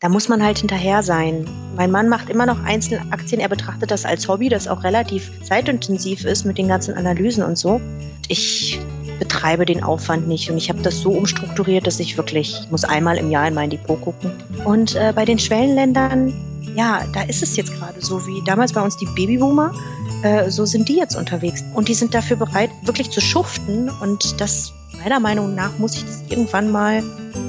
da muss man halt hinterher sein. Mein Mann macht immer noch einzelne Aktien. Er betrachtet das als Hobby, das auch relativ zeitintensiv ist mit den ganzen Analysen und so. Ich betreibe den Aufwand nicht und ich habe das so umstrukturiert, dass ich wirklich, ich muss einmal im Jahr in mein Depot gucken. Und äh, bei den Schwellenländern, ja, da ist es jetzt gerade so wie damals bei uns die Babyboomer. Äh, so sind die jetzt unterwegs und die sind dafür bereit, wirklich zu schuften und das meiner Meinung nach muss ich das irgendwann mal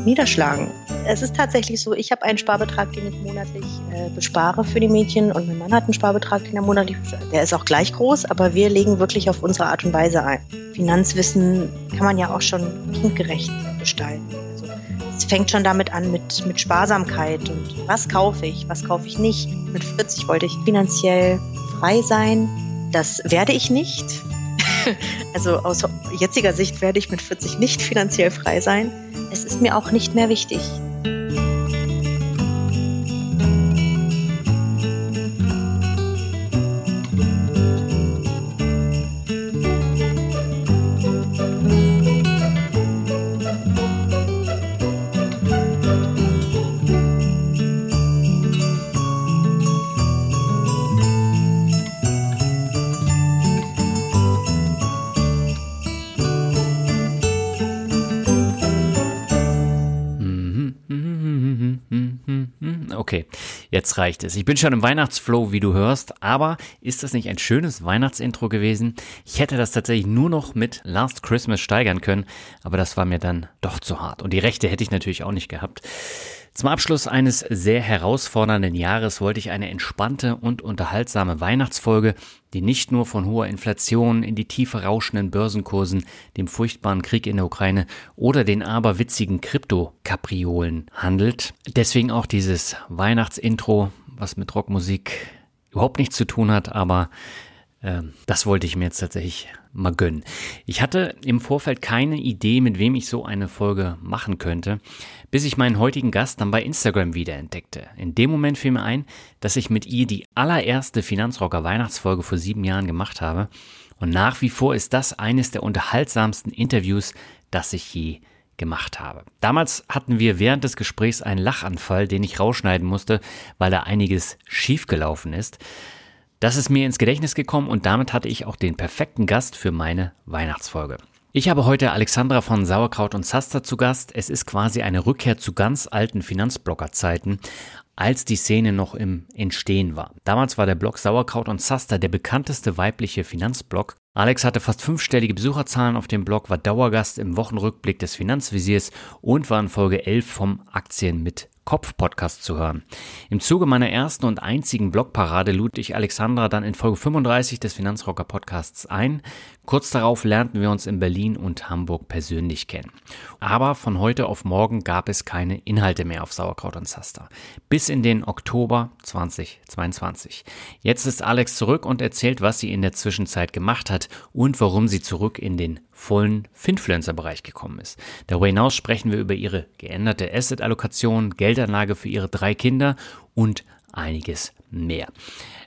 niederschlagen. Es ist tatsächlich so, ich habe einen Sparbetrag, den ich monatlich äh, bespare für die Mädchen und mein Mann hat einen Sparbetrag, den er monatlich bespart. Der ist auch gleich groß, aber wir legen wirklich auf unsere Art und Weise ein. Finanzwissen kann man ja auch schon kindgerecht gestalten. Also es fängt schon damit an mit, mit Sparsamkeit und was kaufe ich, was kaufe ich nicht. Mit 40 wollte ich finanziell frei sein. Das werde ich nicht. Also aus jetziger Sicht werde ich mit 40 nicht finanziell frei sein. Es ist mir auch nicht mehr wichtig. Okay, jetzt reicht es. Ich bin schon im Weihnachtsflow, wie du hörst, aber ist das nicht ein schönes Weihnachtsintro gewesen? Ich hätte das tatsächlich nur noch mit Last Christmas steigern können, aber das war mir dann doch zu hart. Und die Rechte hätte ich natürlich auch nicht gehabt. Zum Abschluss eines sehr herausfordernden Jahres wollte ich eine entspannte und unterhaltsame Weihnachtsfolge, die nicht nur von hoher Inflation in die Tiefe rauschenden Börsenkursen, dem furchtbaren Krieg in der Ukraine oder den aberwitzigen Krypto-Kapriolen handelt. Deswegen auch dieses Weihnachtsintro, was mit Rockmusik überhaupt nichts zu tun hat, aber äh, das wollte ich mir jetzt tatsächlich mal gönnen. Ich hatte im Vorfeld keine Idee, mit wem ich so eine Folge machen könnte, bis ich meinen heutigen Gast dann bei Instagram wiederentdeckte. In dem Moment fiel mir ein, dass ich mit ihr die allererste Finanzrocker Weihnachtsfolge vor sieben Jahren gemacht habe. Und nach wie vor ist das eines der unterhaltsamsten Interviews, das ich je gemacht habe. Damals hatten wir während des Gesprächs einen Lachanfall, den ich rausschneiden musste, weil da einiges schiefgelaufen ist. Das ist mir ins Gedächtnis gekommen und damit hatte ich auch den perfekten Gast für meine Weihnachtsfolge. Ich habe heute Alexandra von Sauerkraut und Zaster zu Gast. Es ist quasi eine Rückkehr zu ganz alten Finanzblogger-Zeiten, als die Szene noch im Entstehen war. Damals war der Blog Sauerkraut und Zaster der bekannteste weibliche Finanzblog. Alex hatte fast fünfstellige Besucherzahlen auf dem Blog, war Dauergast im Wochenrückblick des Finanzvisiers und war in Folge 11 vom Aktien mit Kopf-Podcast zu hören. Im Zuge meiner ersten und einzigen Blogparade lud ich Alexandra dann in Folge 35 des Finanzrocker Podcasts ein. Kurz darauf lernten wir uns in Berlin und Hamburg persönlich kennen. Aber von heute auf morgen gab es keine Inhalte mehr auf Sauerkraut und Zaster. Bis in den Oktober 2022. Jetzt ist Alex zurück und erzählt, was sie in der Zwischenzeit gemacht hat und warum sie zurück in den vollen Finfluencer-Bereich gekommen ist. Darüber hinaus sprechen wir über ihre geänderte Asset-Allokation, Geldanlage für ihre drei Kinder und einiges mehr.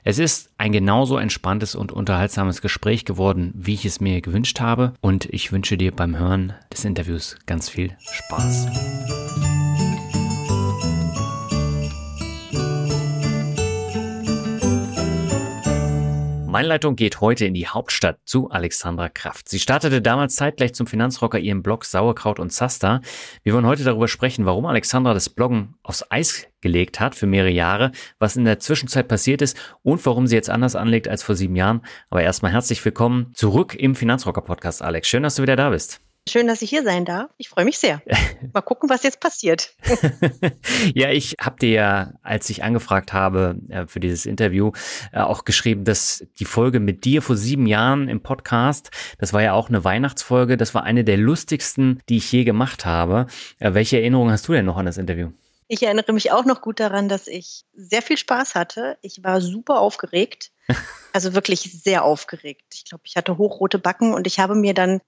Es ist ein genauso entspanntes und unterhaltsames Gespräch geworden, wie ich es mir gewünscht habe und ich wünsche dir beim Hören des Interviews ganz viel Spaß. Meine Leitung geht heute in die Hauptstadt zu Alexandra Kraft. Sie startete damals zeitgleich zum Finanzrocker ihren Blog Sauerkraut und Zaster. Wir wollen heute darüber sprechen, warum Alexandra das Bloggen aufs Eis gelegt hat für mehrere Jahre, was in der Zwischenzeit passiert ist und warum sie jetzt anders anlegt als vor sieben Jahren. Aber erstmal herzlich willkommen zurück im Finanzrocker Podcast, Alex. Schön, dass du wieder da bist. Schön, dass ich hier sein darf. Ich freue mich sehr. Mal gucken, was jetzt passiert. ja, ich habe dir ja, als ich angefragt habe äh, für dieses Interview, äh, auch geschrieben, dass die Folge mit dir vor sieben Jahren im Podcast, das war ja auch eine Weihnachtsfolge, das war eine der lustigsten, die ich je gemacht habe. Äh, welche Erinnerungen hast du denn noch an das Interview? Ich erinnere mich auch noch gut daran, dass ich sehr viel Spaß hatte. Ich war super aufgeregt. Also wirklich sehr aufgeregt. Ich glaube, ich hatte hochrote Backen und ich habe mir dann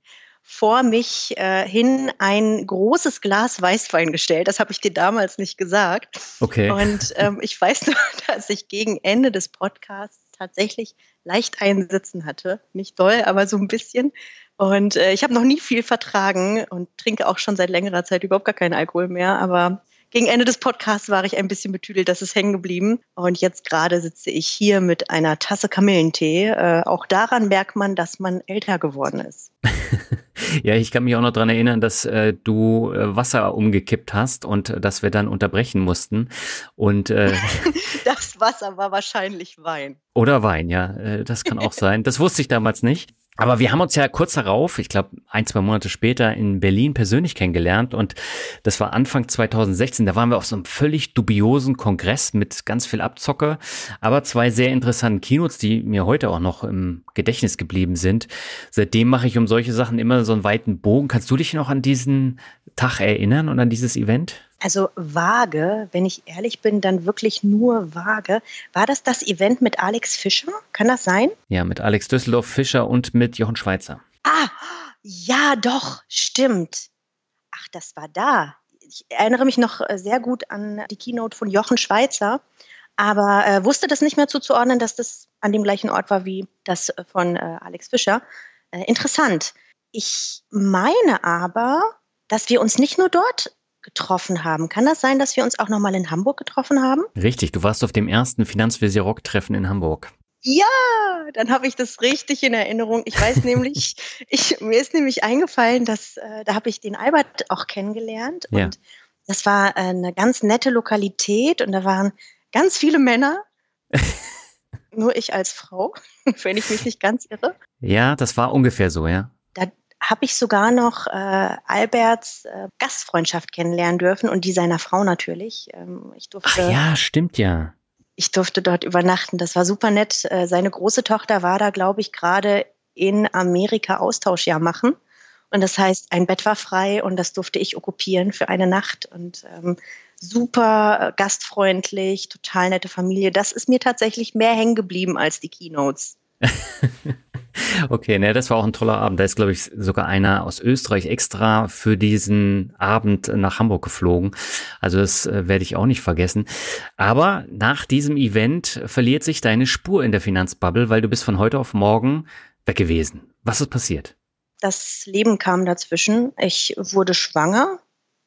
vor mich äh, hin ein großes Glas Weißwein gestellt. Das habe ich dir damals nicht gesagt. Okay. Und ähm, ich weiß nur, dass ich gegen Ende des Podcasts tatsächlich leicht einsitzen hatte. Nicht doll, aber so ein bisschen. Und äh, ich habe noch nie viel vertragen und trinke auch schon seit längerer Zeit überhaupt gar keinen Alkohol mehr. Aber gegen Ende des Podcasts war ich ein bisschen betüdelt, das ist hängen geblieben. Und jetzt gerade sitze ich hier mit einer Tasse Kamillentee. Äh, auch daran merkt man, dass man älter geworden ist. ja, ich kann mich auch noch dran erinnern, dass äh, du äh, Wasser umgekippt hast und äh, dass wir dann unterbrechen mussten. Und äh, das Wasser war wahrscheinlich Wein. Oder Wein, ja, äh, das kann auch sein. Das wusste ich damals nicht. Aber wir haben uns ja kurz darauf, ich glaube ein, zwei Monate später in Berlin persönlich kennengelernt und das war Anfang 2016. Da waren wir auf so einem völlig dubiosen Kongress mit ganz viel Abzocke, aber zwei sehr interessanten Keynotes, die mir heute auch noch im Gedächtnis geblieben sind. Seitdem mache ich um solche Sachen immer so einen weiten Bogen. Kannst du dich noch an diesen Tag erinnern und an dieses Event? Also vage, wenn ich ehrlich bin, dann wirklich nur vage. War das das Event mit Alex Fischer? Kann das sein? Ja, mit Alex Düsseldorf Fischer und mit Jochen Schweizer. Ah, ja, doch, stimmt. Ach, das war da. Ich erinnere mich noch äh, sehr gut an die Keynote von Jochen Schweizer, aber äh, wusste das nicht mehr zuzuordnen, dass das an dem gleichen Ort war wie das von äh, Alex Fischer. Äh, interessant. Ich meine aber, dass wir uns nicht nur dort getroffen haben. Kann das sein, dass wir uns auch nochmal in Hamburg getroffen haben? Richtig, du warst auf dem ersten Finanzvisier Rock Treffen in Hamburg. Ja, dann habe ich das richtig in Erinnerung. Ich weiß nämlich, ich, mir ist nämlich eingefallen, dass äh, da habe ich den Albert auch kennengelernt ja. und das war äh, eine ganz nette Lokalität und da waren ganz viele Männer. Nur ich als Frau, wenn ich mich nicht ganz irre. Ja, das war ungefähr so, ja habe ich sogar noch äh, Alberts äh, Gastfreundschaft kennenlernen dürfen und die seiner Frau natürlich. Ähm, ich durfte, Ach ja, stimmt ja. Ich durfte dort übernachten. Das war super nett. Äh, seine große Tochter war da, glaube ich, gerade in Amerika Austauschjahr machen. Und das heißt, ein Bett war frei und das durfte ich okkupieren für eine Nacht. Und ähm, super gastfreundlich, total nette Familie. Das ist mir tatsächlich mehr hängen geblieben als die Keynotes. Okay, ne, das war auch ein toller Abend. Da ist, glaube ich, sogar einer aus Österreich extra für diesen Abend nach Hamburg geflogen. Also das äh, werde ich auch nicht vergessen. Aber nach diesem Event verliert sich deine Spur in der Finanzbubble, weil du bist von heute auf morgen weg gewesen. Was ist passiert? Das Leben kam dazwischen. Ich wurde schwanger.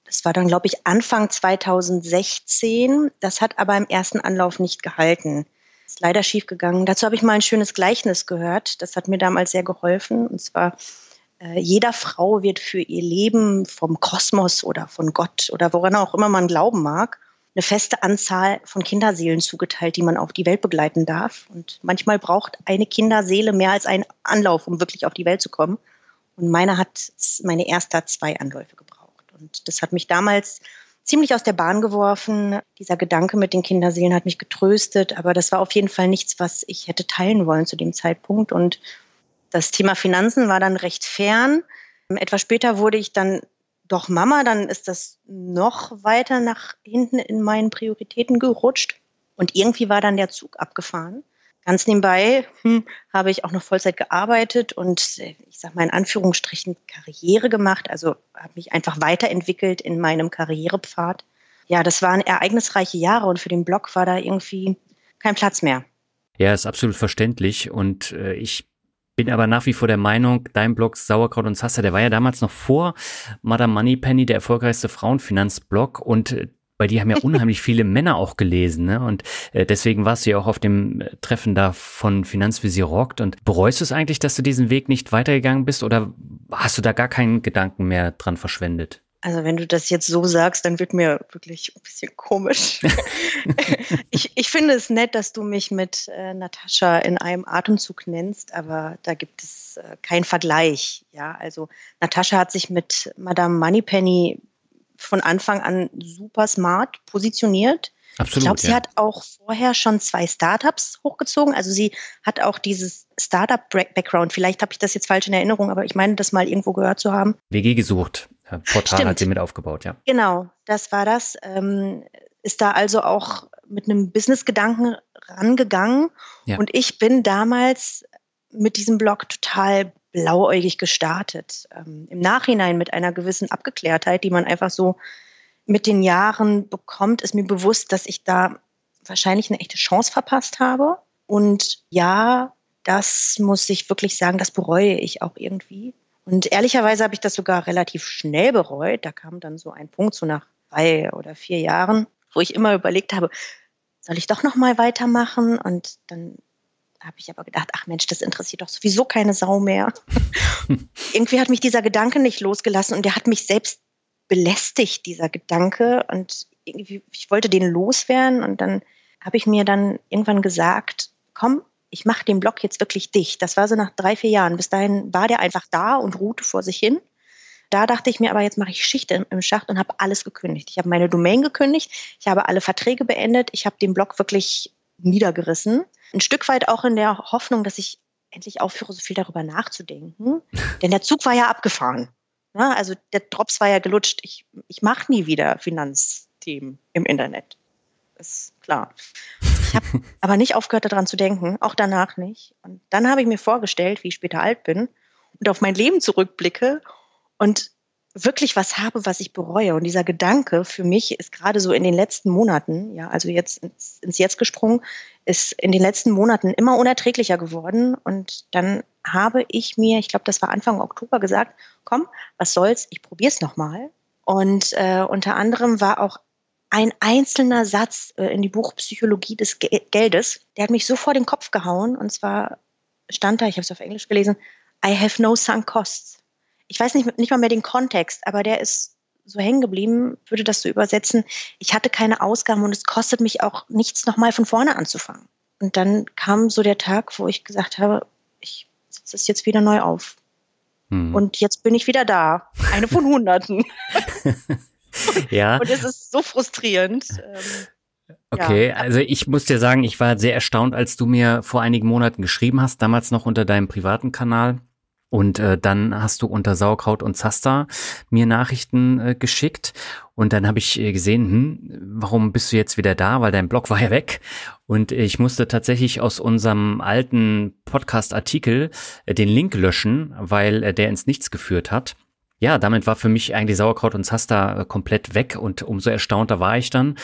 Das war dann, glaube ich, Anfang 2016. Das hat aber im ersten Anlauf nicht gehalten ist leider schiefgegangen. Dazu habe ich mal ein schönes Gleichnis gehört. Das hat mir damals sehr geholfen. Und zwar, äh, jeder Frau wird für ihr Leben vom Kosmos oder von Gott oder woran auch immer man glauben mag, eine feste Anzahl von Kinderseelen zugeteilt, die man auf die Welt begleiten darf. Und manchmal braucht eine Kinderseele mehr als einen Anlauf, um wirklich auf die Welt zu kommen. Und meine hat, meine erste hat zwei Anläufe gebraucht. Und das hat mich damals ziemlich aus der Bahn geworfen. Dieser Gedanke mit den Kinderseelen hat mich getröstet, aber das war auf jeden Fall nichts, was ich hätte teilen wollen zu dem Zeitpunkt. Und das Thema Finanzen war dann recht fern. Etwas später wurde ich dann doch Mama, dann ist das noch weiter nach hinten in meinen Prioritäten gerutscht. Und irgendwie war dann der Zug abgefahren. Ganz nebenbei hm, habe ich auch noch Vollzeit gearbeitet und äh, ich sage mal in Anführungsstrichen Karriere gemacht, also habe mich einfach weiterentwickelt in meinem Karrierepfad. Ja, das waren ereignisreiche Jahre und für den Blog war da irgendwie kein Platz mehr. Ja, ist absolut verständlich und äh, ich bin aber nach wie vor der Meinung, dein Blog Sauerkraut und Sassa, der war ja damals noch vor Madame Moneypenny der erfolgreichste Frauenfinanzblog und äh, weil die haben ja unheimlich viele Männer auch gelesen, ne? Und äh, deswegen warst du ja auch auf dem äh, Treffen da von Finanzvisier Rockt. Und bereust du es eigentlich, dass du diesen Weg nicht weitergegangen bist oder hast du da gar keinen Gedanken mehr dran verschwendet? Also wenn du das jetzt so sagst, dann wird mir wirklich ein bisschen komisch. ich, ich finde es nett, dass du mich mit äh, Natascha in einem Atemzug nennst, aber da gibt es äh, keinen Vergleich. Ja, also Natascha hat sich mit Madame Moneypenny von Anfang an super smart positioniert. Absolut, ich glaube, sie ja. hat auch vorher schon zwei Startups hochgezogen. Also sie hat auch dieses Startup-Background. Vielleicht habe ich das jetzt falsch in Erinnerung, aber ich meine, das mal irgendwo gehört zu haben. WG gesucht. Portal Stimmt. hat sie mit aufgebaut, ja. Genau, das war das. Ähm, ist da also auch mit einem Business-Gedanken rangegangen. Ja. Und ich bin damals mit diesem Blog total blauäugig gestartet. Ähm, Im Nachhinein mit einer gewissen Abgeklärtheit, die man einfach so mit den Jahren bekommt, ist mir bewusst, dass ich da wahrscheinlich eine echte Chance verpasst habe. Und ja, das muss ich wirklich sagen, das bereue ich auch irgendwie. Und ehrlicherweise habe ich das sogar relativ schnell bereut. Da kam dann so ein Punkt, so nach drei oder vier Jahren, wo ich immer überlegt habe, soll ich doch noch mal weitermachen? Und dann habe ich aber gedacht, ach Mensch, das interessiert doch sowieso keine Sau mehr. Irgendwie hat mich dieser Gedanke nicht losgelassen und der hat mich selbst belästigt, dieser Gedanke. Und irgendwie, ich wollte den loswerden und dann habe ich mir dann irgendwann gesagt, komm, ich mache den Blog jetzt wirklich dicht. Das war so nach drei, vier Jahren. Bis dahin war der einfach da und ruhte vor sich hin. Da dachte ich mir aber, jetzt mache ich Schicht im, im Schacht und habe alles gekündigt. Ich habe meine Domain gekündigt, ich habe alle Verträge beendet, ich habe den Blog wirklich niedergerissen. Ein Stück weit auch in der Hoffnung, dass ich endlich aufhöre, so viel darüber nachzudenken. Denn der Zug war ja abgefahren. Ja, also der Drops war ja gelutscht. Ich, ich mache nie wieder Finanzthemen im Internet. Ist klar. Ich habe aber nicht aufgehört, daran zu denken, auch danach nicht. Und dann habe ich mir vorgestellt, wie ich später alt bin und auf mein Leben zurückblicke und wirklich was habe, was ich bereue. Und dieser Gedanke für mich ist gerade so in den letzten Monaten, ja, also jetzt ins, ins Jetzt gesprungen, ist in den letzten Monaten immer unerträglicher geworden. Und dann habe ich mir, ich glaube, das war Anfang Oktober gesagt, komm, was soll's, ich probiere es nochmal. Und äh, unter anderem war auch ein einzelner Satz äh, in die Buchpsychologie des Ge Geldes, der hat mich so vor den Kopf gehauen. Und zwar stand da, ich habe es auf Englisch gelesen, I have no sunk costs ich weiß nicht, nicht mal mehr den Kontext, aber der ist so hängen geblieben, würde das so übersetzen. Ich hatte keine Ausgaben und es kostet mich auch nichts, nochmal von vorne anzufangen. Und dann kam so der Tag, wo ich gesagt habe, ich setze es jetzt wieder neu auf. Hm. Und jetzt bin ich wieder da. Eine von Hunderten. ja. Und es ist so frustrierend. Ähm, okay, ja. also ich muss dir sagen, ich war sehr erstaunt, als du mir vor einigen Monaten geschrieben hast, damals noch unter deinem privaten Kanal und äh, dann hast du unter Sauerkraut und Zaster mir Nachrichten äh, geschickt. Und dann habe ich äh, gesehen, hm, warum bist du jetzt wieder da? Weil dein Blog war ja weg. Und ich musste tatsächlich aus unserem alten Podcast-Artikel äh, den Link löschen, weil äh, der ins Nichts geführt hat. Ja, damit war für mich eigentlich Sauerkraut und Zaster äh, komplett weg und umso erstaunter war ich dann.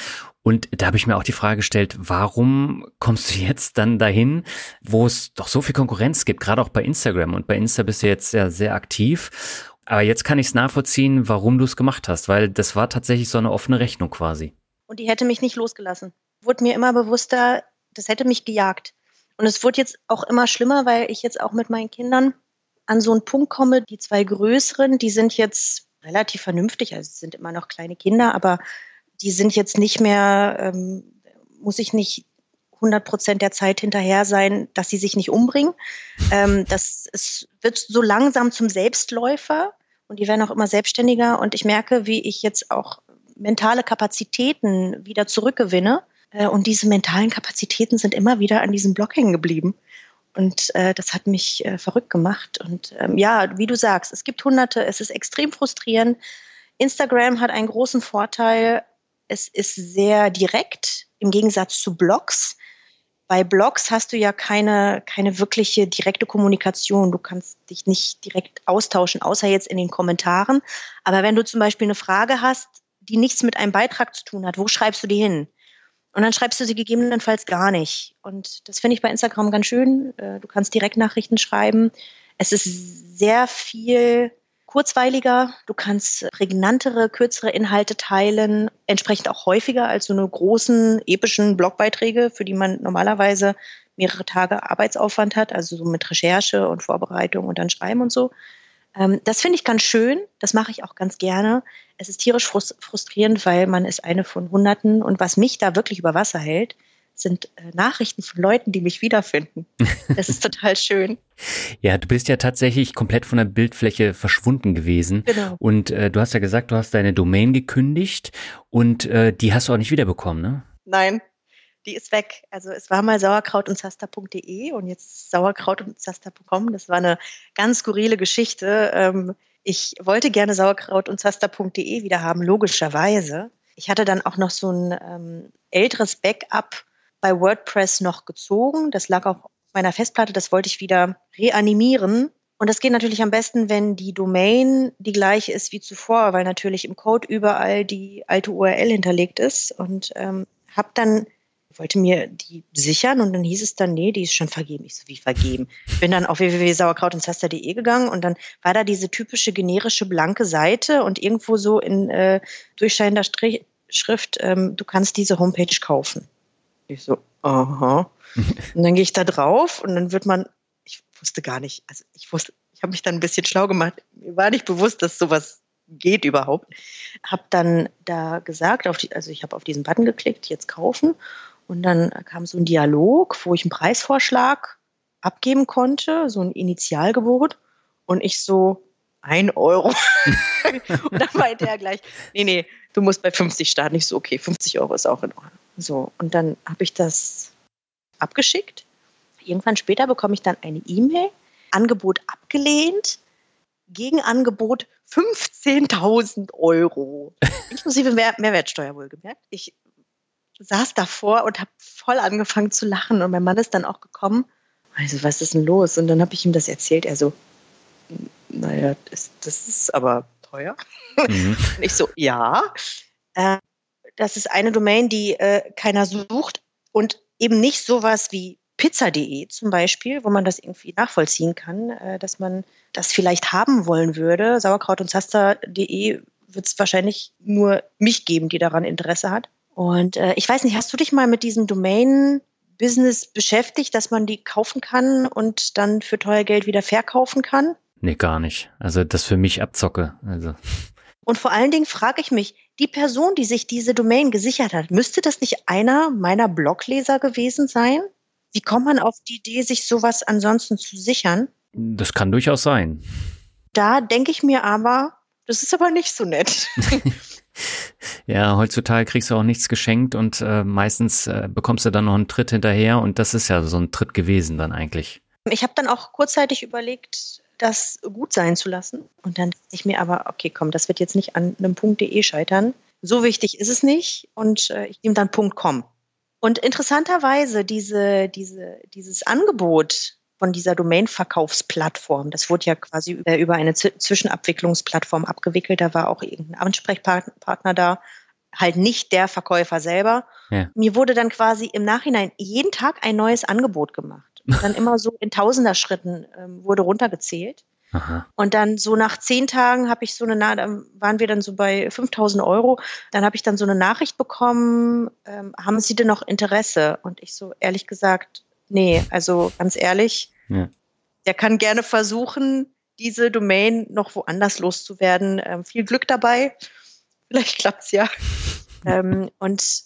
Und da habe ich mir auch die Frage gestellt, warum kommst du jetzt dann dahin, wo es doch so viel Konkurrenz gibt, gerade auch bei Instagram. Und bei Insta bist du jetzt ja sehr aktiv. Aber jetzt kann ich es nachvollziehen, warum du es gemacht hast, weil das war tatsächlich so eine offene Rechnung quasi. Und die hätte mich nicht losgelassen. Wurde mir immer bewusster, das hätte mich gejagt. Und es wurde jetzt auch immer schlimmer, weil ich jetzt auch mit meinen Kindern an so einen Punkt komme, die zwei größeren, die sind jetzt relativ vernünftig, also sind immer noch kleine Kinder, aber die sind jetzt nicht mehr, ähm, muss ich nicht 100 Prozent der Zeit hinterher sein, dass sie sich nicht umbringen. Ähm, das es wird so langsam zum Selbstläufer und die werden auch immer selbstständiger. Und ich merke, wie ich jetzt auch mentale Kapazitäten wieder zurückgewinne. Äh, und diese mentalen Kapazitäten sind immer wieder an diesem Block hängen geblieben. Und äh, das hat mich äh, verrückt gemacht. Und ähm, ja, wie du sagst, es gibt Hunderte, es ist extrem frustrierend. Instagram hat einen großen Vorteil, es ist sehr direkt im Gegensatz zu Blogs. Bei Blogs hast du ja keine, keine wirkliche direkte Kommunikation. Du kannst dich nicht direkt austauschen, außer jetzt in den Kommentaren. Aber wenn du zum Beispiel eine Frage hast, die nichts mit einem Beitrag zu tun hat, wo schreibst du die hin? Und dann schreibst du sie gegebenenfalls gar nicht. Und das finde ich bei Instagram ganz schön. Äh, du kannst direkt Nachrichten schreiben. Es ist sehr viel kurzweiliger, du kannst prägnantere, kürzere Inhalte teilen, entsprechend auch häufiger als so eine großen, epischen Blogbeiträge, für die man normalerweise mehrere Tage Arbeitsaufwand hat, also so mit Recherche und Vorbereitung und dann Schreiben und so. Ähm, das finde ich ganz schön, das mache ich auch ganz gerne. Es ist tierisch frustrierend, weil man ist eine von Hunderten und was mich da wirklich über Wasser hält, sind äh, Nachrichten von Leuten, die mich wiederfinden. Das ist total schön. Ja, du bist ja tatsächlich komplett von der Bildfläche verschwunden gewesen. Genau. Und äh, du hast ja gesagt, du hast deine Domain gekündigt und äh, die hast du auch nicht wiederbekommen, ne? Nein, die ist weg. Also es war mal sauerkraut und zaster.de und jetzt sauerkraut und zaster.com. Das war eine ganz skurrile Geschichte. Ähm, ich wollte gerne sauerkraut und zaster.de wieder haben, logischerweise. Ich hatte dann auch noch so ein ähm, älteres Backup bei WordPress noch gezogen. Das lag auch auf meiner Festplatte, das wollte ich wieder reanimieren. Und das geht natürlich am besten, wenn die Domain die gleiche ist wie zuvor, weil natürlich im Code überall die alte URL hinterlegt ist. Und ähm, habe dann wollte mir die sichern und dann hieß es dann, nee, die ist schon vergeben. Ich so, wie vergeben? Bin dann auf www.sauerkraut und Zaster.de gegangen und dann war da diese typische generische blanke Seite und irgendwo so in äh, durchscheinender Strich, Schrift, ähm, du kannst diese Homepage kaufen. Ich so, aha. und dann gehe ich da drauf und dann wird man, ich wusste gar nicht, also ich wusste, ich habe mich dann ein bisschen schlau gemacht. Mir war nicht bewusst, dass sowas geht überhaupt. Habe dann da gesagt, die, also ich habe auf diesen Button geklickt, jetzt kaufen und dann kam so ein Dialog, wo ich einen Preisvorschlag abgeben konnte, so ein Initialgebot. Und ich so, ein Euro. und dann meinte er gleich, nee, nee, du musst bei 50 starten. Ich so, okay, 50 Euro ist auch in Ordnung. So, und dann habe ich das abgeschickt. Irgendwann später bekomme ich dann eine E-Mail, Angebot abgelehnt, Gegenangebot 15.000 Euro, inklusive Mehr Mehrwertsteuer wohlgemerkt. Ich saß davor und habe voll angefangen zu lachen und mein Mann ist dann auch gekommen. Also, was ist denn los? Und dann habe ich ihm das erzählt. Er so, naja, das, das ist aber teuer. Mhm. Und ich so, ja. Äh, das ist eine Domain, die äh, keiner sucht und eben nicht sowas wie pizza.de zum Beispiel, wo man das irgendwie nachvollziehen kann, äh, dass man das vielleicht haben wollen würde. Sauerkraut und Zaster.de wird es wahrscheinlich nur mich geben, die daran Interesse hat. Und äh, ich weiß nicht, hast du dich mal mit diesem Domain-Business beschäftigt, dass man die kaufen kann und dann für teuer Geld wieder verkaufen kann? Nee, gar nicht. Also das für mich Abzocke. Also. Und vor allen Dingen frage ich mich, die Person, die sich diese Domain gesichert hat, müsste das nicht einer meiner Blogleser gewesen sein? Wie kommt man auf die Idee, sich sowas ansonsten zu sichern? Das kann durchaus sein. Da denke ich mir aber, das ist aber nicht so nett. Ja, heutzutage kriegst du auch nichts geschenkt und äh, meistens äh, bekommst du dann noch einen Tritt hinterher und das ist ja so ein Tritt gewesen dann eigentlich. Ich habe dann auch kurzzeitig überlegt, das gut sein zu lassen. Und dann dachte ich mir aber, okay, komm, das wird jetzt nicht an einem Punkt.de scheitern. So wichtig ist es nicht. Und äh, ich nehme dann Punkt.com. Und interessanterweise, diese, diese, dieses Angebot von dieser Domain-Verkaufsplattform. Das wurde ja quasi über eine Zwischenabwicklungsplattform abgewickelt. Da war auch irgendein Ansprechpartner da, halt nicht der Verkäufer selber. Ja. Mir wurde dann quasi im Nachhinein jeden Tag ein neues Angebot gemacht. Dann immer so in Tausender-Schritten ähm, wurde runtergezählt. Aha. Und dann so nach zehn Tagen habe ich so eine, dann waren wir dann so bei 5000 Euro. Dann habe ich dann so eine Nachricht bekommen, ähm, haben Sie denn noch Interesse? Und ich so, ehrlich gesagt, nee, also ganz ehrlich, ja. der kann gerne versuchen, diese Domain noch woanders loszuwerden. Ähm, viel Glück dabei. Vielleicht klappt's ja. ähm, und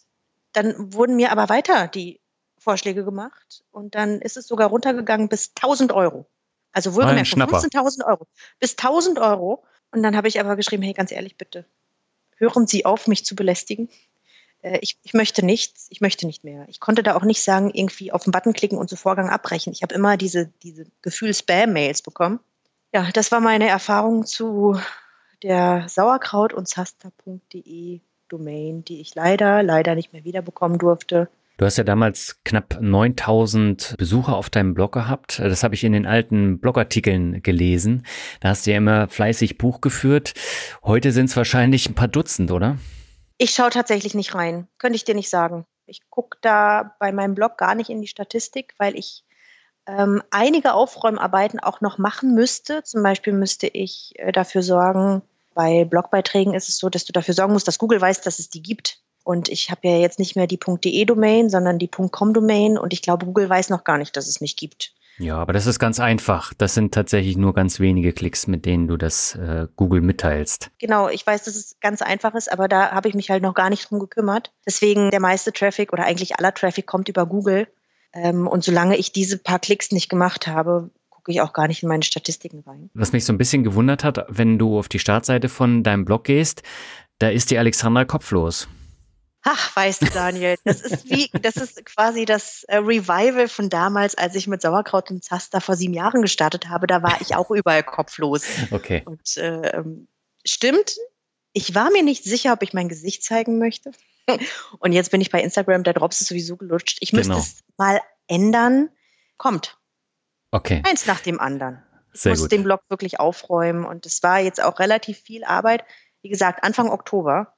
dann wurden mir aber weiter die Vorschläge gemacht und dann ist es sogar runtergegangen bis 1000 Euro. Also wohlgemerkt 15.000 Euro bis 1000 Euro. Und dann habe ich aber geschrieben, hey, ganz ehrlich, bitte, hören Sie auf, mich zu belästigen. Äh, ich, ich möchte nichts, ich möchte nicht mehr. Ich konnte da auch nicht sagen, irgendwie auf den Button klicken und so Vorgang abbrechen. Ich habe immer diese, diese Gefühl-Spam-Mails bekommen. Ja, das war meine Erfahrung zu der Sauerkraut- und Zaster.de Domain, die ich leider, leider nicht mehr wiederbekommen durfte. Du hast ja damals knapp 9000 Besucher auf deinem Blog gehabt. Das habe ich in den alten Blogartikeln gelesen. Da hast du ja immer fleißig Buch geführt. Heute sind es wahrscheinlich ein paar Dutzend, oder? Ich schaue tatsächlich nicht rein, könnte ich dir nicht sagen. Ich gucke da bei meinem Blog gar nicht in die Statistik, weil ich ähm, einige Aufräumarbeiten auch noch machen müsste. Zum Beispiel müsste ich äh, dafür sorgen, bei Blogbeiträgen ist es so, dass du dafür sorgen musst, dass Google weiß, dass es die gibt. Und ich habe ja jetzt nicht mehr die .de-Domain, sondern die .com-Domain und ich glaube, Google weiß noch gar nicht, dass es mich gibt. Ja, aber das ist ganz einfach. Das sind tatsächlich nur ganz wenige Klicks, mit denen du das äh, Google mitteilst. Genau, ich weiß, dass es ganz einfach ist, aber da habe ich mich halt noch gar nicht drum gekümmert. Deswegen der meiste Traffic oder eigentlich aller Traffic kommt über Google. Ähm, und solange ich diese paar Klicks nicht gemacht habe, gucke ich auch gar nicht in meine Statistiken rein. Was mich so ein bisschen gewundert hat, wenn du auf die Startseite von deinem Blog gehst, da ist die Alexandra kopflos. Ach, weißt du, Daniel, das ist wie, das ist quasi das äh, Revival von damals, als ich mit Sauerkraut und Zaster vor sieben Jahren gestartet habe. Da war ich auch überall kopflos. Okay. Und äh, stimmt, ich war mir nicht sicher, ob ich mein Gesicht zeigen möchte. Und jetzt bin ich bei Instagram, der Drops ist sowieso gelutscht. Ich müsste genau. es mal ändern. Kommt. Okay. Eins nach dem anderen. Ich Sehr muss gut. den Blog wirklich aufräumen. Und es war jetzt auch relativ viel Arbeit. Wie gesagt, Anfang Oktober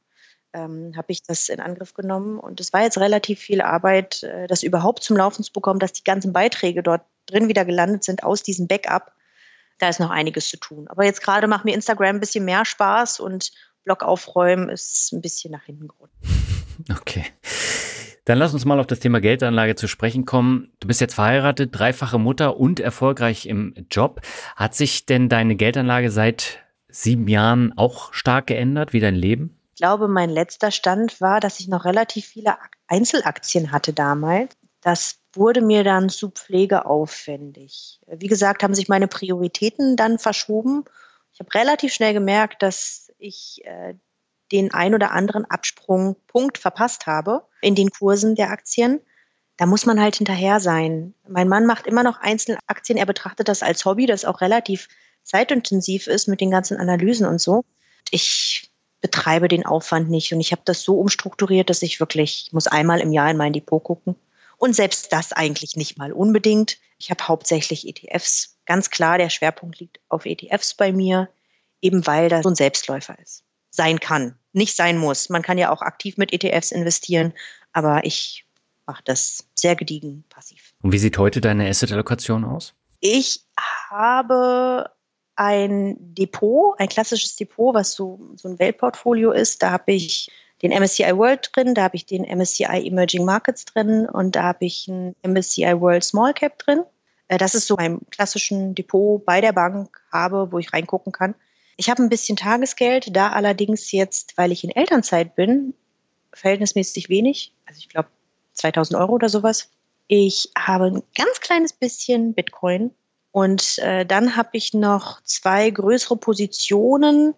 ähm, habe ich das in Angriff genommen. Und es war jetzt relativ viel Arbeit, äh, das überhaupt zum Laufen zu bekommen, dass die ganzen Beiträge dort drin wieder gelandet sind aus diesem Backup. Da ist noch einiges zu tun. Aber jetzt gerade macht mir Instagram ein bisschen mehr Spaß und Blog aufräumen ist ein bisschen nach hinten gerutscht. Okay. Dann lass uns mal auf das Thema Geldanlage zu sprechen kommen. Du bist jetzt verheiratet, dreifache Mutter und erfolgreich im Job. Hat sich denn deine Geldanlage seit sieben Jahren auch stark geändert, wie dein Leben? Ich glaube, mein letzter Stand war, dass ich noch relativ viele Einzelaktien hatte damals. Das wurde mir dann zu pflegeaufwendig. Wie gesagt, haben sich meine Prioritäten dann verschoben. Ich habe relativ schnell gemerkt, dass ich äh, den ein oder anderen Absprungpunkt verpasst habe in den Kursen der Aktien. Da muss man halt hinterher sein. Mein Mann macht immer noch Einzelaktien. Er betrachtet das als Hobby, das auch relativ zeitintensiv ist mit den ganzen Analysen und so. Ich betreibe den Aufwand nicht und ich habe das so umstrukturiert, dass ich wirklich, ich muss einmal im Jahr in mein Depot gucken. Und selbst das eigentlich nicht mal unbedingt. Ich habe hauptsächlich ETFs. Ganz klar, der Schwerpunkt liegt auf ETFs bei mir, eben weil das so ein Selbstläufer ist. Sein kann, nicht sein muss. Man kann ja auch aktiv mit ETFs investieren, aber ich mache das sehr gediegen passiv. Und wie sieht heute deine Asset-Allokation aus? Ich habe ein Depot, ein klassisches Depot, was so, so ein Weltportfolio ist. Da habe ich den MSCI World drin, da habe ich den MSCI Emerging Markets drin und da habe ich ein MSCI World Small Cap drin. Äh, das ist so mein klassischen Depot bei der Bank habe, wo ich reingucken kann. Ich habe ein bisschen Tagesgeld, da allerdings jetzt, weil ich in Elternzeit bin, verhältnismäßig wenig. Also ich glaube 2000 Euro oder sowas. Ich habe ein ganz kleines bisschen Bitcoin und äh, dann habe ich noch zwei größere Positionen,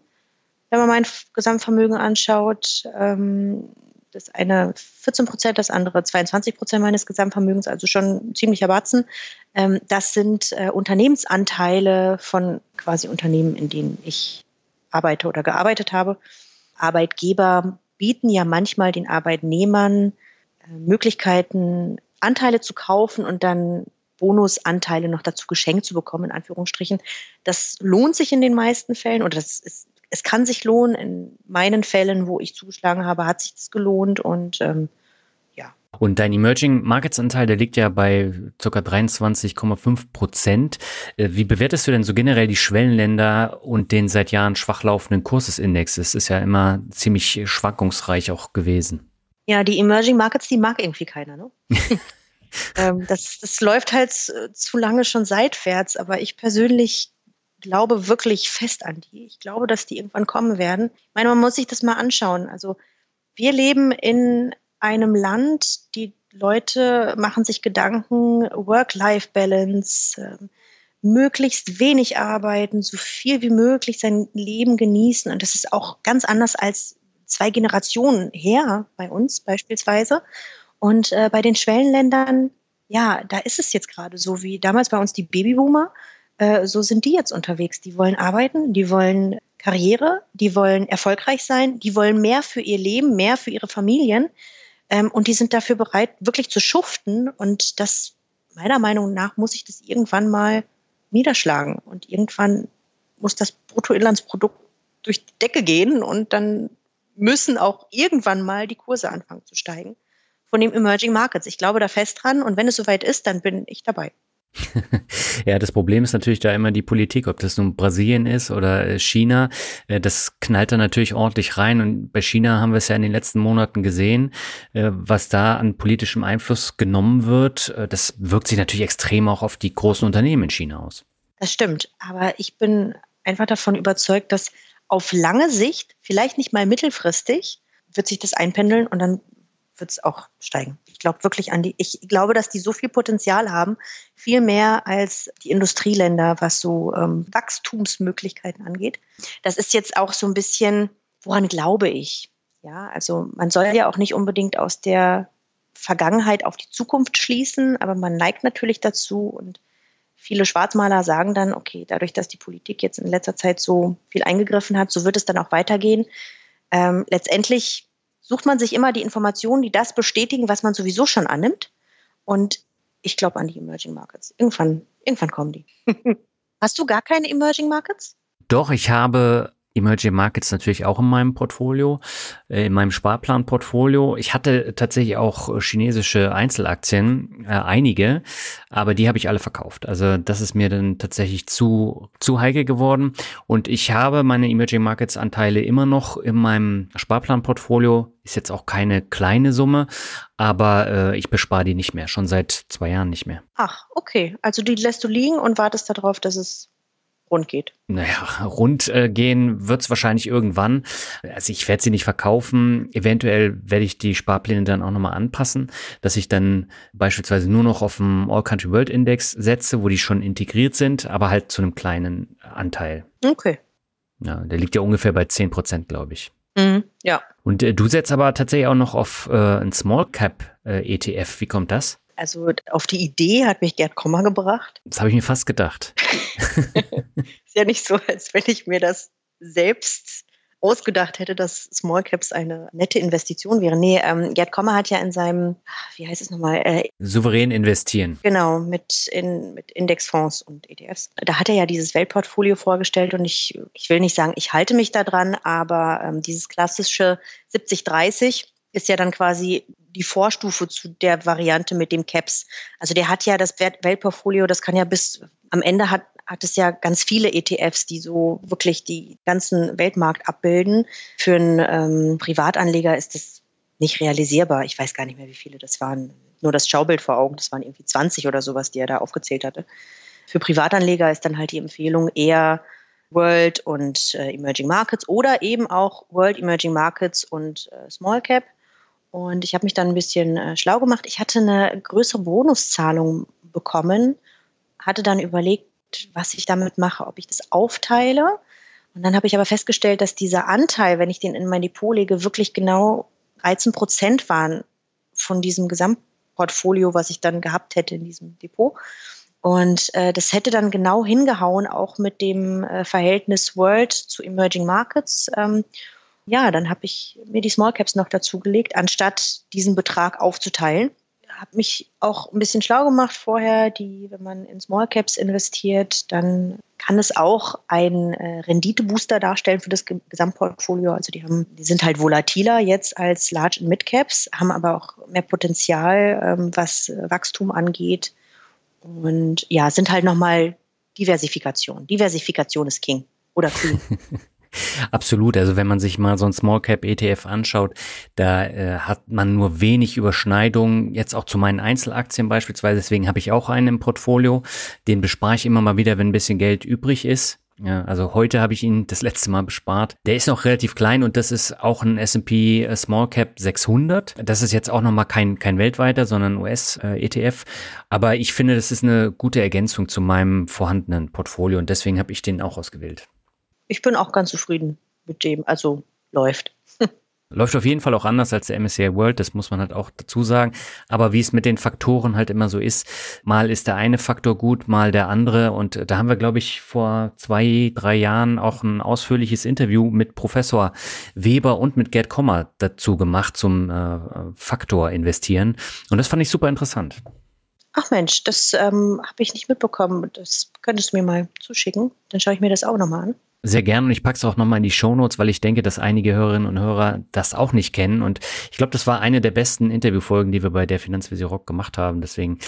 wenn man mein Gesamtvermögen anschaut. Ähm, das eine 14 Prozent, das andere 22 Prozent meines Gesamtvermögens, also schon ein ziemlicher Batzen. Ähm, das sind äh, Unternehmensanteile von quasi Unternehmen, in denen ich arbeite oder gearbeitet habe. Arbeitgeber bieten ja manchmal den Arbeitnehmern äh, Möglichkeiten, Anteile zu kaufen und dann Bonusanteile noch dazu geschenkt zu bekommen, in Anführungsstrichen. Das lohnt sich in den meisten Fällen oder das ist, es kann sich lohnen. In meinen Fällen, wo ich zugeschlagen habe, hat sich das gelohnt und ähm, ja. Und dein Emerging Markets Anteil, der liegt ja bei ca. 23,5 Prozent. Äh, wie bewertest du denn so generell die Schwellenländer und den seit Jahren schwach laufenden Kursesindex? Es ist ja immer ziemlich schwankungsreich auch gewesen. Ja, die Emerging Markets, die mag irgendwie keiner, ne? ähm, das, das läuft halt zu lange schon seitwärts, aber ich persönlich glaube wirklich fest an die. Ich glaube, dass die irgendwann kommen werden. Ich meine, man muss sich das mal anschauen. Also wir leben in einem Land, die Leute machen sich Gedanken, Work-Life-Balance, äh, möglichst wenig arbeiten, so viel wie möglich sein Leben genießen. Und das ist auch ganz anders als zwei Generationen her bei uns beispielsweise. Und äh, bei den Schwellenländern, ja, da ist es jetzt gerade so wie damals bei uns die Babyboomer. Äh, so sind die jetzt unterwegs. Die wollen arbeiten, die wollen Karriere, die wollen erfolgreich sein, die wollen mehr für ihr Leben, mehr für ihre Familien. Ähm, und die sind dafür bereit, wirklich zu schuften. Und das, meiner Meinung nach, muss sich das irgendwann mal niederschlagen. Und irgendwann muss das Bruttoinlandsprodukt durch die Decke gehen und dann müssen auch irgendwann mal die Kurse anfangen zu steigen von den Emerging Markets. Ich glaube da fest dran und wenn es soweit ist, dann bin ich dabei. ja, das Problem ist natürlich da immer die Politik, ob das nun Brasilien ist oder äh, China. Äh, das knallt da natürlich ordentlich rein. Und bei China haben wir es ja in den letzten Monaten gesehen, äh, was da an politischem Einfluss genommen wird. Das wirkt sich natürlich extrem auch auf die großen Unternehmen in China aus. Das stimmt. Aber ich bin einfach davon überzeugt, dass auf lange Sicht, vielleicht nicht mal mittelfristig, wird sich das einpendeln und dann wird es auch steigen. Ich glaube wirklich an die, ich glaube, dass die so viel Potenzial haben, viel mehr als die Industrieländer, was so ähm, Wachstumsmöglichkeiten angeht. Das ist jetzt auch so ein bisschen, woran glaube ich? Ja, also man soll ja auch nicht unbedingt aus der Vergangenheit auf die Zukunft schließen, aber man neigt natürlich dazu und viele Schwarzmaler sagen dann, okay, dadurch, dass die Politik jetzt in letzter Zeit so viel eingegriffen hat, so wird es dann auch weitergehen. Ähm, letztendlich sucht man sich immer die Informationen, die das bestätigen, was man sowieso schon annimmt. Und ich glaube an die Emerging Markets. Irgendwann, irgendwann kommen die. Hast du gar keine Emerging Markets? Doch, ich habe Emerging Markets natürlich auch in meinem Portfolio, äh, in meinem Sparplan-Portfolio. Ich hatte tatsächlich auch chinesische Einzelaktien, äh, einige, aber die habe ich alle verkauft. Also das ist mir dann tatsächlich zu, zu heikel geworden. Und ich habe meine Emerging Markets Anteile immer noch in meinem Sparplan-Portfolio. Ist jetzt auch keine kleine Summe, aber äh, ich bespare die nicht mehr, schon seit zwei Jahren nicht mehr. Ach, okay. Also die lässt du liegen und wartest darauf, dass es rund geht. Naja, rund äh, gehen wird es wahrscheinlich irgendwann. Also ich werde sie nicht verkaufen. Eventuell werde ich die Sparpläne dann auch nochmal anpassen, dass ich dann beispielsweise nur noch auf dem All Country World Index setze, wo die schon integriert sind, aber halt zu einem kleinen Anteil. Okay. Ja, der liegt ja ungefähr bei 10 Prozent, glaube ich. Mhm, ja. Und äh, du setzt aber tatsächlich auch noch auf äh, ein Small Cap äh, ETF. Wie kommt das? Also auf die Idee hat mich Gerd Kommer gebracht. Das habe ich mir fast gedacht. ist ja nicht so, als wenn ich mir das selbst ausgedacht hätte, dass Small Caps eine nette Investition wäre. Nee, ähm, Gerd Kommer hat ja in seinem, wie heißt es nochmal? Äh, Souverän investieren. Genau, mit, in, mit Indexfonds und ETFs. Da hat er ja dieses Weltportfolio vorgestellt und ich, ich will nicht sagen, ich halte mich da dran, aber ähm, dieses klassische 70-30 ist ja dann quasi die Vorstufe zu der Variante mit dem Caps. Also der hat ja das Weltportfolio, das kann ja bis am Ende hat, hat es ja ganz viele ETFs, die so wirklich die ganzen Weltmarkt abbilden. Für einen ähm, Privatanleger ist das nicht realisierbar. Ich weiß gar nicht mehr, wie viele das waren. Nur das Schaubild vor Augen, das waren irgendwie 20 oder sowas, die er da aufgezählt hatte. Für Privatanleger ist dann halt die Empfehlung eher World und äh, Emerging Markets oder eben auch World Emerging Markets und äh, Small Cap. Und ich habe mich dann ein bisschen äh, schlau gemacht. Ich hatte eine größere Bonuszahlung bekommen, hatte dann überlegt, was ich damit mache, ob ich das aufteile. Und dann habe ich aber festgestellt, dass dieser Anteil, wenn ich den in mein Depot lege, wirklich genau 13 Prozent waren von diesem Gesamtportfolio, was ich dann gehabt hätte in diesem Depot. Und äh, das hätte dann genau hingehauen, auch mit dem äh, Verhältnis World zu Emerging Markets. Ähm, ja, dann habe ich mir die Small Caps noch dazugelegt, anstatt diesen Betrag aufzuteilen. Habe mich auch ein bisschen schlau gemacht vorher, die, wenn man in Small Caps investiert, dann kann es auch ein äh, Renditebooster darstellen für das Gesamtportfolio. Also die haben, die sind halt volatiler jetzt als Large und Mid Caps, haben aber auch mehr Potenzial, ähm, was Wachstum angeht. Und ja, sind halt nochmal Diversifikation. Diversifikation ist King oder Queen. Absolut. Also wenn man sich mal so ein Small Cap ETF anschaut, da äh, hat man nur wenig Überschneidungen. Jetzt auch zu meinen Einzelaktien beispielsweise. Deswegen habe ich auch einen im Portfolio. Den bespare ich immer mal wieder, wenn ein bisschen Geld übrig ist. Ja, also heute habe ich ihn das letzte Mal bespart. Der ist noch relativ klein und das ist auch ein S&P äh, Small Cap 600. Das ist jetzt auch noch mal kein kein weltweiter, sondern US äh. Aber ich finde, das ist eine gute Ergänzung zu meinem vorhandenen Portfolio und deswegen habe ich den auch ausgewählt ich bin auch ganz zufrieden mit dem. Also läuft. Läuft auf jeden Fall auch anders als der MSCI World, das muss man halt auch dazu sagen. Aber wie es mit den Faktoren halt immer so ist, mal ist der eine Faktor gut, mal der andere. Und da haben wir, glaube ich, vor zwei, drei Jahren auch ein ausführliches Interview mit Professor Weber und mit Gerd Kommer dazu gemacht zum äh, Faktor investieren. Und das fand ich super interessant. Ach Mensch, das ähm, habe ich nicht mitbekommen. Das könntest du mir mal zuschicken. Dann schaue ich mir das auch nochmal an. Sehr gerne und ich packe es auch nochmal in die Shownotes, weil ich denke, dass einige Hörerinnen und Hörer das auch nicht kennen. Und ich glaube, das war eine der besten Interviewfolgen, die wir bei der Finanzvisier Rock gemacht haben. Deswegen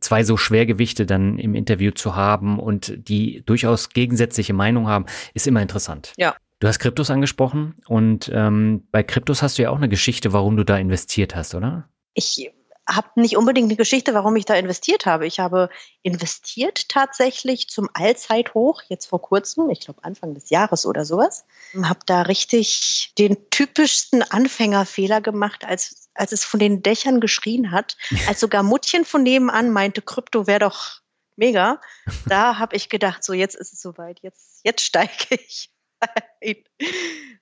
zwei so Schwergewichte dann im Interview zu haben und die durchaus gegensätzliche Meinung haben, ist immer interessant. Ja. Du hast Kryptos angesprochen und ähm, bei Kryptos hast du ja auch eine Geschichte, warum du da investiert hast, oder? Ich habe nicht unbedingt eine Geschichte, warum ich da investiert habe. Ich habe investiert tatsächlich zum Allzeithoch, jetzt vor kurzem, ich glaube Anfang des Jahres oder sowas. Habe da richtig den typischsten Anfängerfehler gemacht, als, als es von den Dächern geschrien hat, als sogar Muttchen von nebenan meinte, Krypto wäre doch mega. Da habe ich gedacht, so jetzt ist es soweit, jetzt, jetzt steige ich.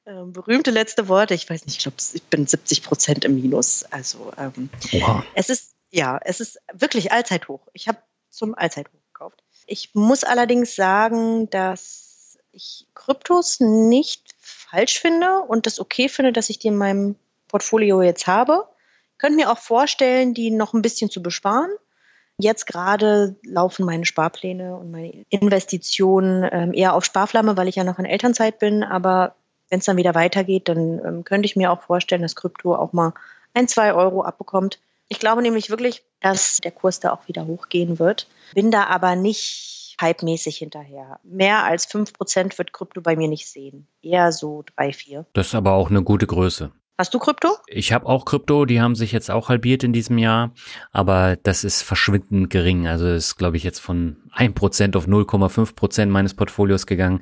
Ähm, berühmte letzte Worte. Ich weiß nicht, ich glaube, ich bin 70 Prozent im Minus. Also ähm, wow. es ist, ja, es ist wirklich Allzeithoch. Ich habe zum Allzeithoch gekauft. Ich muss allerdings sagen, dass ich Kryptos nicht falsch finde und das okay finde, dass ich die in meinem Portfolio jetzt habe. Ich könnte mir auch vorstellen, die noch ein bisschen zu besparen. Jetzt gerade laufen meine Sparpläne und meine Investitionen ähm, eher auf Sparflamme, weil ich ja noch in Elternzeit bin. Aber wenn es dann wieder weitergeht, dann ähm, könnte ich mir auch vorstellen, dass Krypto auch mal ein, zwei Euro abbekommt. Ich glaube nämlich wirklich, dass der Kurs da auch wieder hochgehen wird. Bin da aber nicht hypemäßig hinterher. Mehr als 5% wird Krypto bei mir nicht sehen. Eher so 3, 4. Das ist aber auch eine gute Größe. Hast du Krypto? Ich habe auch Krypto, die haben sich jetzt auch halbiert in diesem Jahr, aber das ist verschwindend gering. Also ist, glaube ich, jetzt von 1% auf 0,5% meines Portfolios gegangen.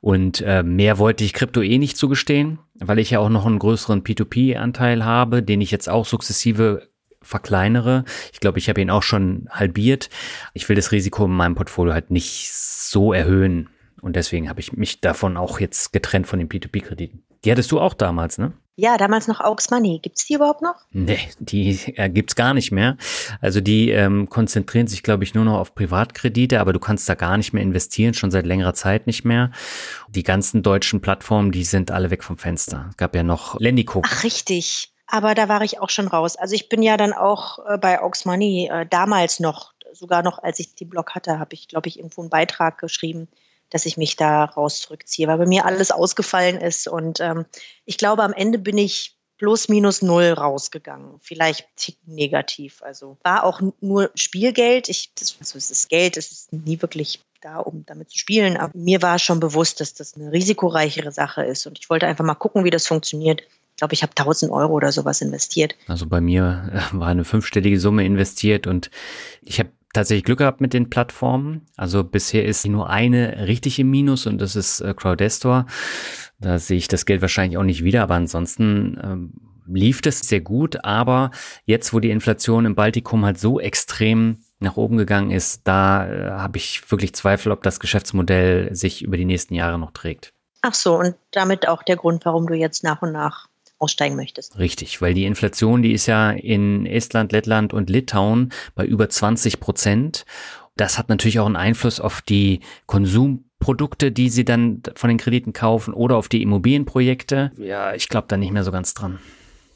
Und äh, mehr wollte ich Krypto eh nicht zugestehen, weil ich ja auch noch einen größeren P2P-Anteil habe, den ich jetzt auch sukzessive verkleinere. Ich glaube, ich habe ihn auch schon halbiert. Ich will das Risiko in meinem Portfolio halt nicht so erhöhen. Und deswegen habe ich mich davon auch jetzt getrennt von den P2P-Krediten. Die hattest du auch damals, ne? Ja, damals noch Aux Money. Gibt's die überhaupt noch? Nee, die äh, gibt's gar nicht mehr. Also die ähm, konzentrieren sich, glaube ich, nur noch auf Privatkredite, aber du kannst da gar nicht mehr investieren, schon seit längerer Zeit nicht mehr. Die ganzen deutschen Plattformen, die sind alle weg vom Fenster. Es gab ja noch Lendico. Ach, richtig. Aber da war ich auch schon raus. Also ich bin ja dann auch äh, bei Aux Money äh, damals noch, sogar noch als ich den Blog hatte, habe ich, glaube ich, irgendwo einen Beitrag geschrieben, dass ich mich da raus zurückziehe, weil bei mir alles ausgefallen ist. Und ähm, ich glaube, am Ende bin ich plus minus null rausgegangen. Vielleicht tick negativ. Also war auch nur Spielgeld. Ich, das, also es ist Geld, es ist nie wirklich da, um damit zu spielen. Aber mir war schon bewusst, dass das eine risikoreichere Sache ist. Und ich wollte einfach mal gucken, wie das funktioniert. Ich glaube, ich habe 1000 Euro oder sowas investiert. Also bei mir äh, war eine fünfstellige Summe investiert und ich habe tatsächlich Glück gehabt mit den Plattformen. Also bisher ist nur eine richtig im Minus und das ist äh, Crowdestor. Da sehe ich das Geld wahrscheinlich auch nicht wieder, aber ansonsten ähm, lief das sehr gut. Aber jetzt, wo die Inflation im Baltikum halt so extrem nach oben gegangen ist, da äh, habe ich wirklich Zweifel, ob das Geschäftsmodell sich über die nächsten Jahre noch trägt. Ach so, und damit auch der Grund, warum du jetzt nach und nach aussteigen möchtest. Richtig, weil die Inflation, die ist ja in Estland, Lettland und Litauen bei über 20 Prozent. Das hat natürlich auch einen Einfluss auf die Konsumprodukte, die sie dann von den Krediten kaufen oder auf die Immobilienprojekte. Ja, ich glaube da nicht mehr so ganz dran.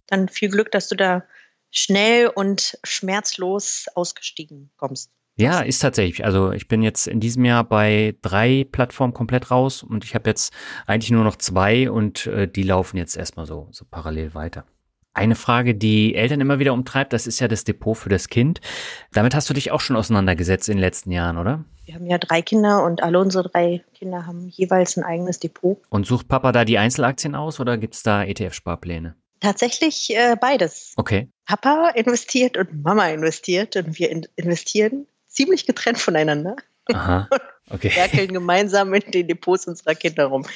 Dann viel Glück, dass du da schnell und schmerzlos ausgestiegen kommst. Ja, ist tatsächlich. Also ich bin jetzt in diesem Jahr bei drei Plattformen komplett raus und ich habe jetzt eigentlich nur noch zwei und äh, die laufen jetzt erstmal so, so parallel weiter. Eine Frage, die Eltern immer wieder umtreibt, das ist ja das Depot für das Kind. Damit hast du dich auch schon auseinandergesetzt in den letzten Jahren, oder? Wir haben ja drei Kinder und alle unsere drei Kinder haben jeweils ein eigenes Depot. Und sucht Papa da die Einzelaktien aus oder gibt es da ETF-Sparpläne? Tatsächlich äh, beides. Okay. Papa investiert und Mama investiert und wir in investieren ziemlich getrennt voneinander. Aha, okay. werkeln gemeinsam in den Depots unserer Kinder rum.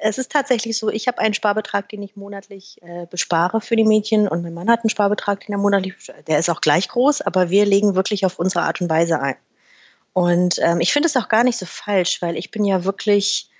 Es ist tatsächlich so, ich habe einen Sparbetrag, den ich monatlich äh, bespare für die Mädchen und mein Mann hat einen Sparbetrag, den er monatlich, der ist auch gleich groß, aber wir legen wirklich auf unsere Art und Weise ein. Und ähm, ich finde es auch gar nicht so falsch, weil ich bin ja wirklich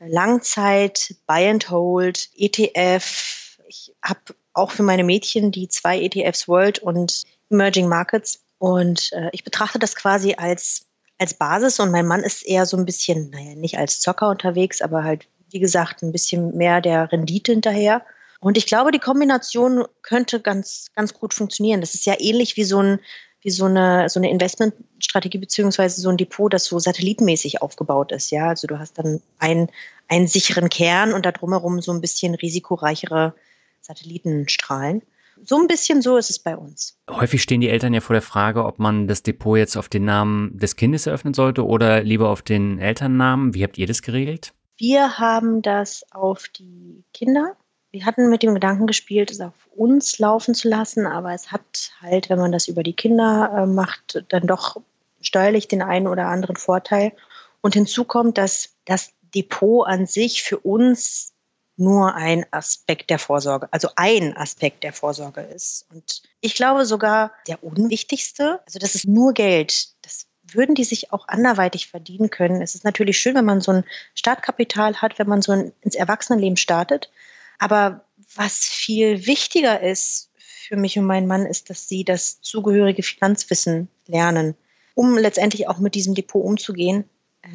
Langzeit, Buy and Hold, ETF. Ich habe auch für meine Mädchen die zwei ETFs World und Emerging Markets und äh, ich betrachte das quasi als, als Basis und mein Mann ist eher so ein bisschen, naja, nicht als Zocker unterwegs, aber halt, wie gesagt, ein bisschen mehr der Rendite hinterher. Und ich glaube, die Kombination könnte ganz, ganz gut funktionieren. Das ist ja ähnlich wie so ein, wie so eine, so eine Investmentstrategie beziehungsweise so ein Depot, das so satellitenmäßig aufgebaut ist. Ja, also du hast dann einen, einen sicheren Kern und da drumherum so ein bisschen risikoreichere Satellitenstrahlen so ein bisschen so ist es bei uns. Häufig stehen die Eltern ja vor der Frage, ob man das Depot jetzt auf den Namen des Kindes eröffnen sollte oder lieber auf den Elternnamen. Wie habt ihr das geregelt? Wir haben das auf die Kinder. Wir hatten mit dem Gedanken gespielt, es auf uns laufen zu lassen, aber es hat halt, wenn man das über die Kinder äh, macht, dann doch steuerlich den einen oder anderen Vorteil. Und hinzu kommt, dass das Depot an sich für uns nur ein Aspekt der Vorsorge, also ein Aspekt der Vorsorge ist. Und ich glaube sogar der unwichtigste, also das ist nur Geld. Das würden die sich auch anderweitig verdienen können. Es ist natürlich schön, wenn man so ein Startkapital hat, wenn man so ein, ins Erwachsenenleben startet. Aber was viel wichtiger ist für mich und meinen Mann, ist, dass sie das zugehörige Finanzwissen lernen, um letztendlich auch mit diesem Depot umzugehen.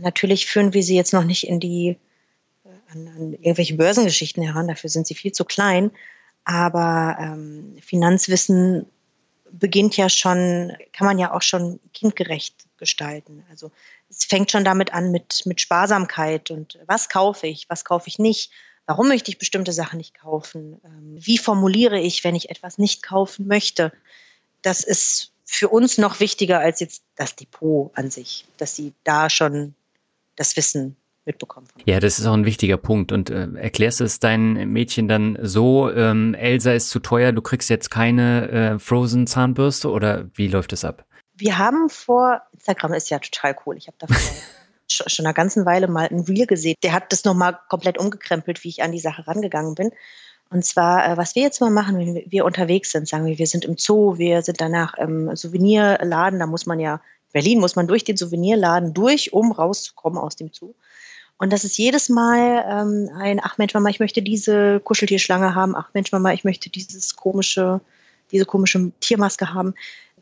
Natürlich führen wir sie jetzt noch nicht in die an, an irgendwelche Börsengeschichten heran, dafür sind sie viel zu klein. Aber ähm, Finanzwissen beginnt ja schon, kann man ja auch schon kindgerecht gestalten. Also es fängt schon damit an mit, mit Sparsamkeit und was kaufe ich, was kaufe ich nicht, warum möchte ich bestimmte Sachen nicht kaufen, ähm, wie formuliere ich, wenn ich etwas nicht kaufen möchte. Das ist für uns noch wichtiger als jetzt das Depot an sich, dass sie da schon das Wissen mitbekommen. Ja, das ist auch ein wichtiger Punkt. Und äh, erklärst es deinen Mädchen dann so, ähm, Elsa ist zu teuer, du kriegst jetzt keine äh, Frozen Zahnbürste oder wie läuft das ab? Wir haben vor, Instagram ist ja total cool, ich habe da schon eine ganze Weile mal ein Reel gesehen. Der hat das nochmal komplett umgekrempelt, wie ich an die Sache rangegangen bin. Und zwar, äh, was wir jetzt mal machen, wenn wir unterwegs sind, sagen wir, wir sind im Zoo, wir sind danach im Souvenirladen, da muss man ja, Berlin muss man durch den Souvenirladen durch, um rauszukommen aus dem Zoo. Und das ist jedes Mal ähm, ein, ach Mensch, Mama, ich möchte diese Kuscheltierschlange haben, ach Mensch, Mama, ich möchte dieses komische, diese komische Tiermaske haben.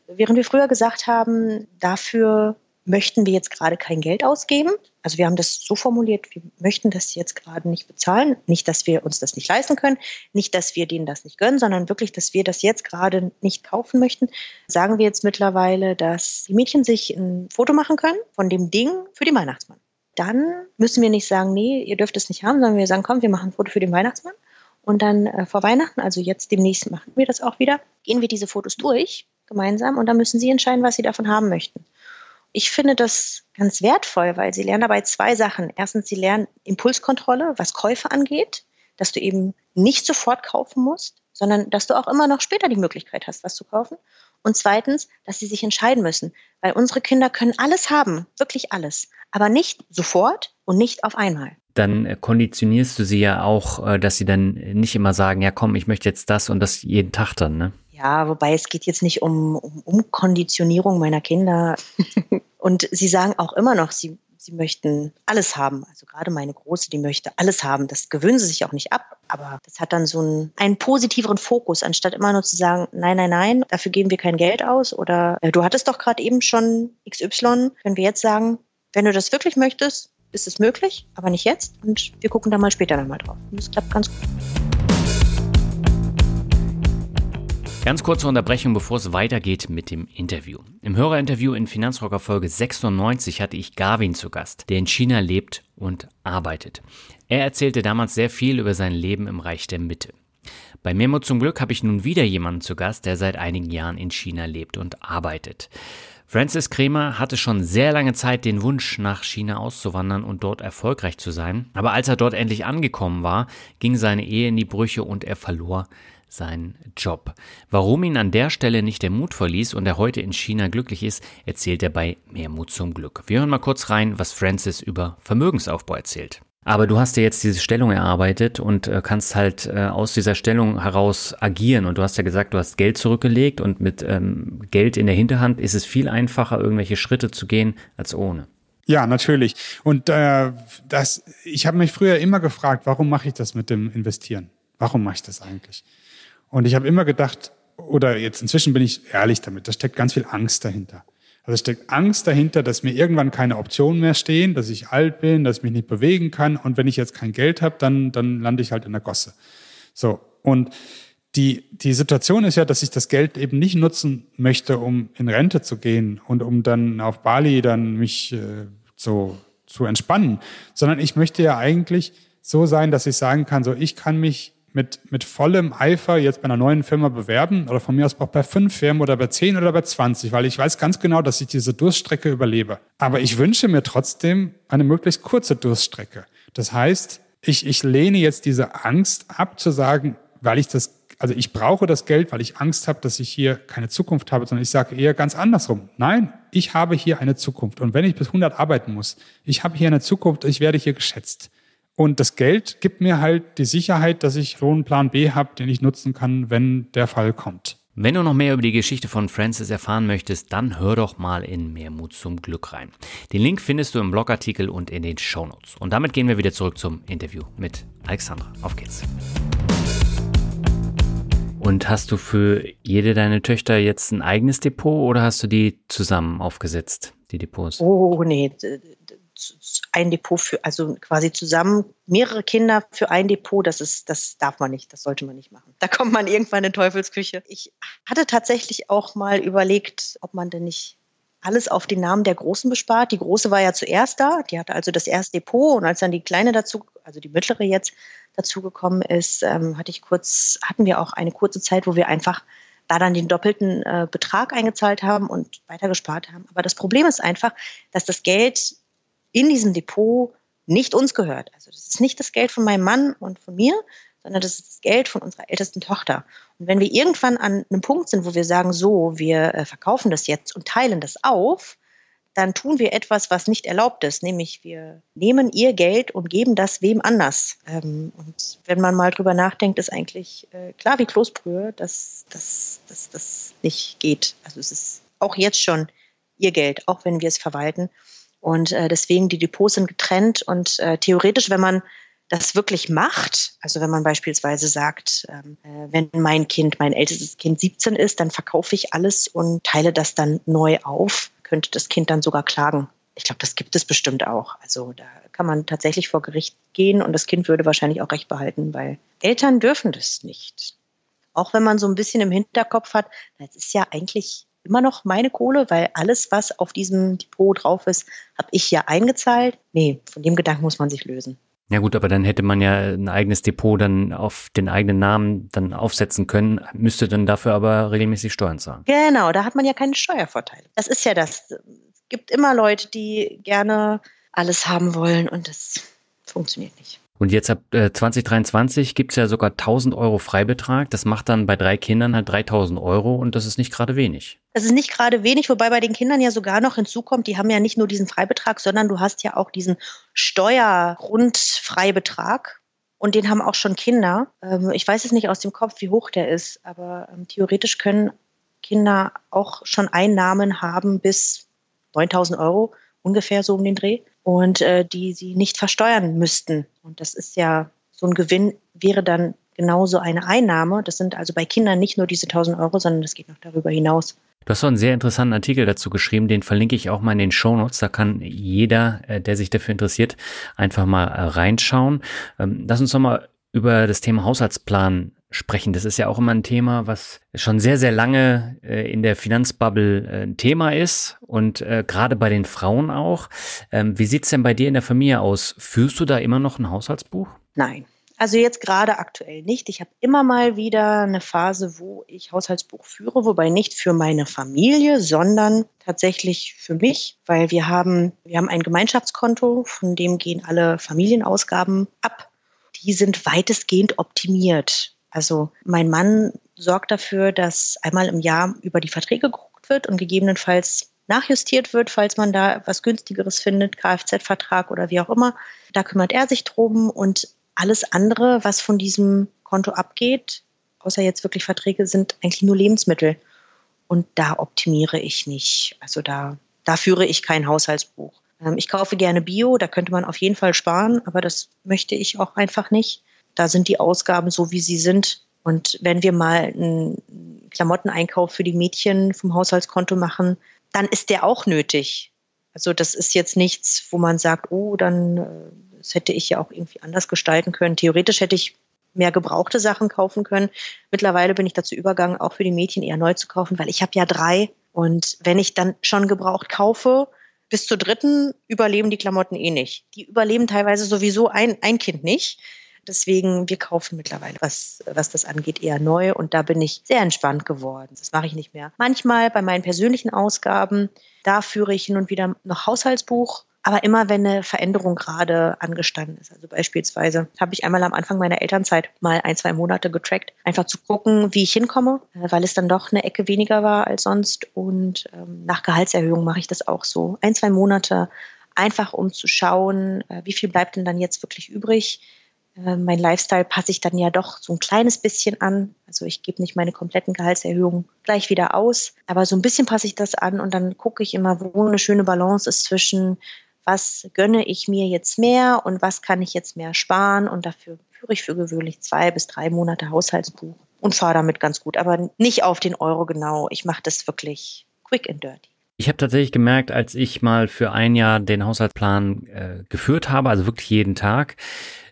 Während wir früher gesagt haben, dafür möchten wir jetzt gerade kein Geld ausgeben. Also wir haben das so formuliert, wir möchten das jetzt gerade nicht bezahlen. Nicht, dass wir uns das nicht leisten können, nicht, dass wir denen das nicht gönnen, sondern wirklich, dass wir das jetzt gerade nicht kaufen möchten. Sagen wir jetzt mittlerweile, dass die Mädchen sich ein Foto machen können von dem Ding für den Weihnachtsmann. Dann müssen wir nicht sagen, nee, ihr dürft es nicht haben, sondern wir sagen, komm, wir machen ein Foto für den Weihnachtsmann. Und dann äh, vor Weihnachten, also jetzt demnächst machen wir das auch wieder, gehen wir diese Fotos durch gemeinsam und dann müssen sie entscheiden, was sie davon haben möchten. Ich finde das ganz wertvoll, weil sie lernen dabei zwei Sachen. Erstens, sie lernen Impulskontrolle, was Käufe angeht, dass du eben nicht sofort kaufen musst, sondern dass du auch immer noch später die Möglichkeit hast, was zu kaufen. Und zweitens, dass sie sich entscheiden müssen, weil unsere Kinder können alles haben, wirklich alles, aber nicht sofort und nicht auf einmal. Dann äh, konditionierst du sie ja auch, äh, dass sie dann nicht immer sagen, ja komm, ich möchte jetzt das und das jeden Tag dann, ne? Ja, wobei es geht jetzt nicht um, um Umkonditionierung meiner Kinder. Und sie sagen auch immer noch, sie, sie möchten alles haben. Also gerade meine Große, die möchte alles haben. Das gewöhnen sie sich auch nicht ab. Aber das hat dann so einen, einen positiveren Fokus, anstatt immer nur zu sagen, nein, nein, nein, dafür geben wir kein Geld aus. Oder äh, du hattest doch gerade eben schon XY. Können wir jetzt sagen, wenn du das wirklich möchtest, ist es möglich, aber nicht jetzt. Und wir gucken da mal später nochmal drauf. Und das klappt ganz gut. Ganz kurze Unterbrechung, bevor es weitergeht mit dem Interview. Im Hörerinterview in Finanzrocker Folge 96 hatte ich Garvin zu Gast, der in China lebt und arbeitet. Er erzählte damals sehr viel über sein Leben im Reich der Mitte. Bei Memo zum Glück habe ich nun wieder jemanden zu Gast, der seit einigen Jahren in China lebt und arbeitet. Francis Kremer hatte schon sehr lange Zeit den Wunsch, nach China auszuwandern und dort erfolgreich zu sein. Aber als er dort endlich angekommen war, ging seine Ehe in die Brüche und er verlor seinen Job. Warum ihn an der Stelle nicht der Mut verließ und er heute in China glücklich ist, erzählt er bei Mehr Mut zum Glück. Wir hören mal kurz rein, was Francis über Vermögensaufbau erzählt. Aber du hast dir jetzt diese Stellung erarbeitet und äh, kannst halt äh, aus dieser Stellung heraus agieren. Und du hast ja gesagt, du hast Geld zurückgelegt und mit ähm, Geld in der Hinterhand ist es viel einfacher, irgendwelche Schritte zu gehen als ohne. Ja, natürlich. Und äh, das, ich habe mich früher immer gefragt, warum mache ich das mit dem Investieren? Warum mache ich das eigentlich? Und ich habe immer gedacht, oder jetzt inzwischen bin ich ehrlich damit, da steckt ganz viel Angst dahinter. Also steckt Angst dahinter, dass mir irgendwann keine Optionen mehr stehen, dass ich alt bin, dass ich mich nicht bewegen kann und wenn ich jetzt kein Geld habe, dann, dann lande ich halt in der Gosse. So, und die, die Situation ist ja, dass ich das Geld eben nicht nutzen möchte, um in Rente zu gehen und um dann auf Bali dann mich äh, so zu entspannen, sondern ich möchte ja eigentlich so sein, dass ich sagen kann, so ich kann mich mit, mit vollem Eifer jetzt bei einer neuen Firma bewerben oder von mir aus auch bei fünf Firmen oder bei zehn oder bei zwanzig, weil ich weiß ganz genau, dass ich diese Durststrecke überlebe. Aber ich wünsche mir trotzdem eine möglichst kurze Durststrecke. Das heißt, ich, ich lehne jetzt diese Angst ab zu sagen, weil ich das also ich brauche das Geld, weil ich Angst habe, dass ich hier keine Zukunft habe, sondern ich sage eher ganz andersrum. Nein, ich habe hier eine Zukunft. Und wenn ich bis 100 arbeiten muss, ich habe hier eine Zukunft, ich werde hier geschätzt. Und das Geld gibt mir halt die Sicherheit, dass ich so einen Plan B habe, den ich nutzen kann, wenn der Fall kommt. Wenn du noch mehr über die Geschichte von Francis erfahren möchtest, dann hör doch mal in Mehr Mut zum Glück rein. Den Link findest du im Blogartikel und in den Shownotes. Und damit gehen wir wieder zurück zum Interview mit Alexandra. Auf geht's. Und hast du für jede deine Töchter jetzt ein eigenes Depot oder hast du die zusammen aufgesetzt, die Depots? Oh, nee, ein Depot für, also quasi zusammen mehrere Kinder für ein Depot, das ist, das darf man nicht, das sollte man nicht machen. Da kommt man irgendwann in Teufelsküche. Ich hatte tatsächlich auch mal überlegt, ob man denn nicht alles auf den Namen der Großen bespart. Die Große war ja zuerst da, die hatte also das erste Depot und als dann die Kleine dazu, also die mittlere jetzt dazugekommen ist, ähm, hatte ich kurz, hatten wir auch eine kurze Zeit, wo wir einfach da dann den doppelten äh, Betrag eingezahlt haben und weiter gespart haben. Aber das Problem ist einfach, dass das Geld in diesem Depot nicht uns gehört. Also das ist nicht das Geld von meinem Mann und von mir, sondern das ist das Geld von unserer ältesten Tochter. Und wenn wir irgendwann an einem Punkt sind, wo wir sagen, so, wir äh, verkaufen das jetzt und teilen das auf, dann tun wir etwas, was nicht erlaubt ist, nämlich wir nehmen ihr Geld und geben das wem anders. Ähm, und wenn man mal drüber nachdenkt, ist eigentlich äh, klar wie Kloßbrühe, dass das nicht geht. Also es ist auch jetzt schon ihr Geld, auch wenn wir es verwalten. Und äh, deswegen die Depots sind getrennt und äh, theoretisch, wenn man das wirklich macht, also wenn man beispielsweise sagt, ähm, äh, wenn mein Kind, mein ältestes Kind 17 ist, dann verkaufe ich alles und teile das dann neu auf, könnte das Kind dann sogar klagen. Ich glaube, das gibt es bestimmt auch. Also da kann man tatsächlich vor Gericht gehen und das Kind würde wahrscheinlich auch recht behalten, weil Eltern dürfen das nicht. Auch wenn man so ein bisschen im Hinterkopf hat, das ist ja eigentlich immer noch meine Kohle, weil alles, was auf diesem Depot drauf ist, habe ich ja eingezahlt. Nee, von dem Gedanken muss man sich lösen. Ja gut, aber dann hätte man ja ein eigenes Depot dann auf den eigenen Namen dann aufsetzen können, müsste dann dafür aber regelmäßig Steuern zahlen. Genau, da hat man ja keine Steuervorteile. Das ist ja das. Es gibt immer Leute, die gerne alles haben wollen und das funktioniert nicht. Und jetzt ab äh, 2023 gibt's ja sogar 1000 Euro Freibetrag. Das macht dann bei drei Kindern halt 3000 Euro und das ist nicht gerade wenig. Das ist nicht gerade wenig, wobei bei den Kindern ja sogar noch hinzukommt, die haben ja nicht nur diesen Freibetrag, sondern du hast ja auch diesen Steuergrundfreibetrag. Und den haben auch schon Kinder. Ähm, ich weiß es nicht aus dem Kopf, wie hoch der ist, aber ähm, theoretisch können Kinder auch schon Einnahmen haben bis 9000 Euro, ungefähr so um den Dreh und äh, die sie nicht versteuern müssten. Und das ist ja so ein Gewinn wäre dann genauso eine Einnahme. Das sind also bei Kindern nicht nur diese 1000 Euro, sondern das geht noch darüber hinaus. Du hast so einen sehr interessanten Artikel dazu geschrieben, den verlinke ich auch mal in den Show Notes. Da kann jeder, äh, der sich dafür interessiert, einfach mal äh, reinschauen. Ähm, lass uns noch mal über das Thema Haushaltsplan sprechen. Das ist ja auch immer ein Thema, was schon sehr, sehr lange äh, in der Finanzbubble äh, ein Thema ist und äh, gerade bei den Frauen auch. Ähm, wie sieht's denn bei dir in der Familie aus? Führst du da immer noch ein Haushaltsbuch? Nein. Also jetzt gerade aktuell nicht. Ich habe immer mal wieder eine Phase, wo ich Haushaltsbuch führe, wobei nicht für meine Familie, sondern tatsächlich für mich, weil wir haben, wir haben ein Gemeinschaftskonto, von dem gehen alle Familienausgaben ab. Die sind weitestgehend optimiert. Also mein Mann sorgt dafür, dass einmal im Jahr über die Verträge geguckt wird und gegebenenfalls nachjustiert wird, falls man da was günstigeres findet, Kfz-Vertrag oder wie auch immer. Da kümmert er sich drum und alles andere, was von diesem Konto abgeht, außer jetzt wirklich Verträge, sind eigentlich nur Lebensmittel. Und da optimiere ich nicht. Also da, da führe ich kein Haushaltsbuch. Ähm, ich kaufe gerne Bio, da könnte man auf jeden Fall sparen, aber das möchte ich auch einfach nicht da sind die Ausgaben so, wie sie sind. Und wenn wir mal einen Klamotteneinkauf für die Mädchen vom Haushaltskonto machen, dann ist der auch nötig. Also das ist jetzt nichts, wo man sagt, oh, dann äh, das hätte ich ja auch irgendwie anders gestalten können. Theoretisch hätte ich mehr gebrauchte Sachen kaufen können. Mittlerweile bin ich dazu übergegangen, auch für die Mädchen eher neu zu kaufen, weil ich habe ja drei. Und wenn ich dann schon gebraucht kaufe, bis zur dritten überleben die Klamotten eh nicht. Die überleben teilweise sowieso ein, ein Kind nicht. Deswegen, wir kaufen mittlerweile, was, was das angeht, eher neu und da bin ich sehr entspannt geworden. Das mache ich nicht mehr. Manchmal bei meinen persönlichen Ausgaben, da führe ich hin und wieder noch Haushaltsbuch. Aber immer, wenn eine Veränderung gerade angestanden ist. Also beispielsweise habe ich einmal am Anfang meiner Elternzeit mal ein, zwei Monate getrackt, einfach zu gucken, wie ich hinkomme, äh, weil es dann doch eine Ecke weniger war als sonst. Und ähm, nach Gehaltserhöhung mache ich das auch so. Ein, zwei Monate, einfach um zu schauen, äh, wie viel bleibt denn dann jetzt wirklich übrig äh, mein Lifestyle passe ich dann ja doch so ein kleines bisschen an. Also ich gebe nicht meine kompletten Gehaltserhöhungen gleich wieder aus, aber so ein bisschen passe ich das an und dann gucke ich immer, wo eine schöne Balance ist zwischen, was gönne ich mir jetzt mehr und was kann ich jetzt mehr sparen und dafür führe ich für gewöhnlich zwei bis drei Monate Haushaltsbuch und fahre damit ganz gut, aber nicht auf den Euro genau. Ich mache das wirklich quick and dirty. Ich habe tatsächlich gemerkt, als ich mal für ein Jahr den Haushaltsplan äh, geführt habe, also wirklich jeden Tag,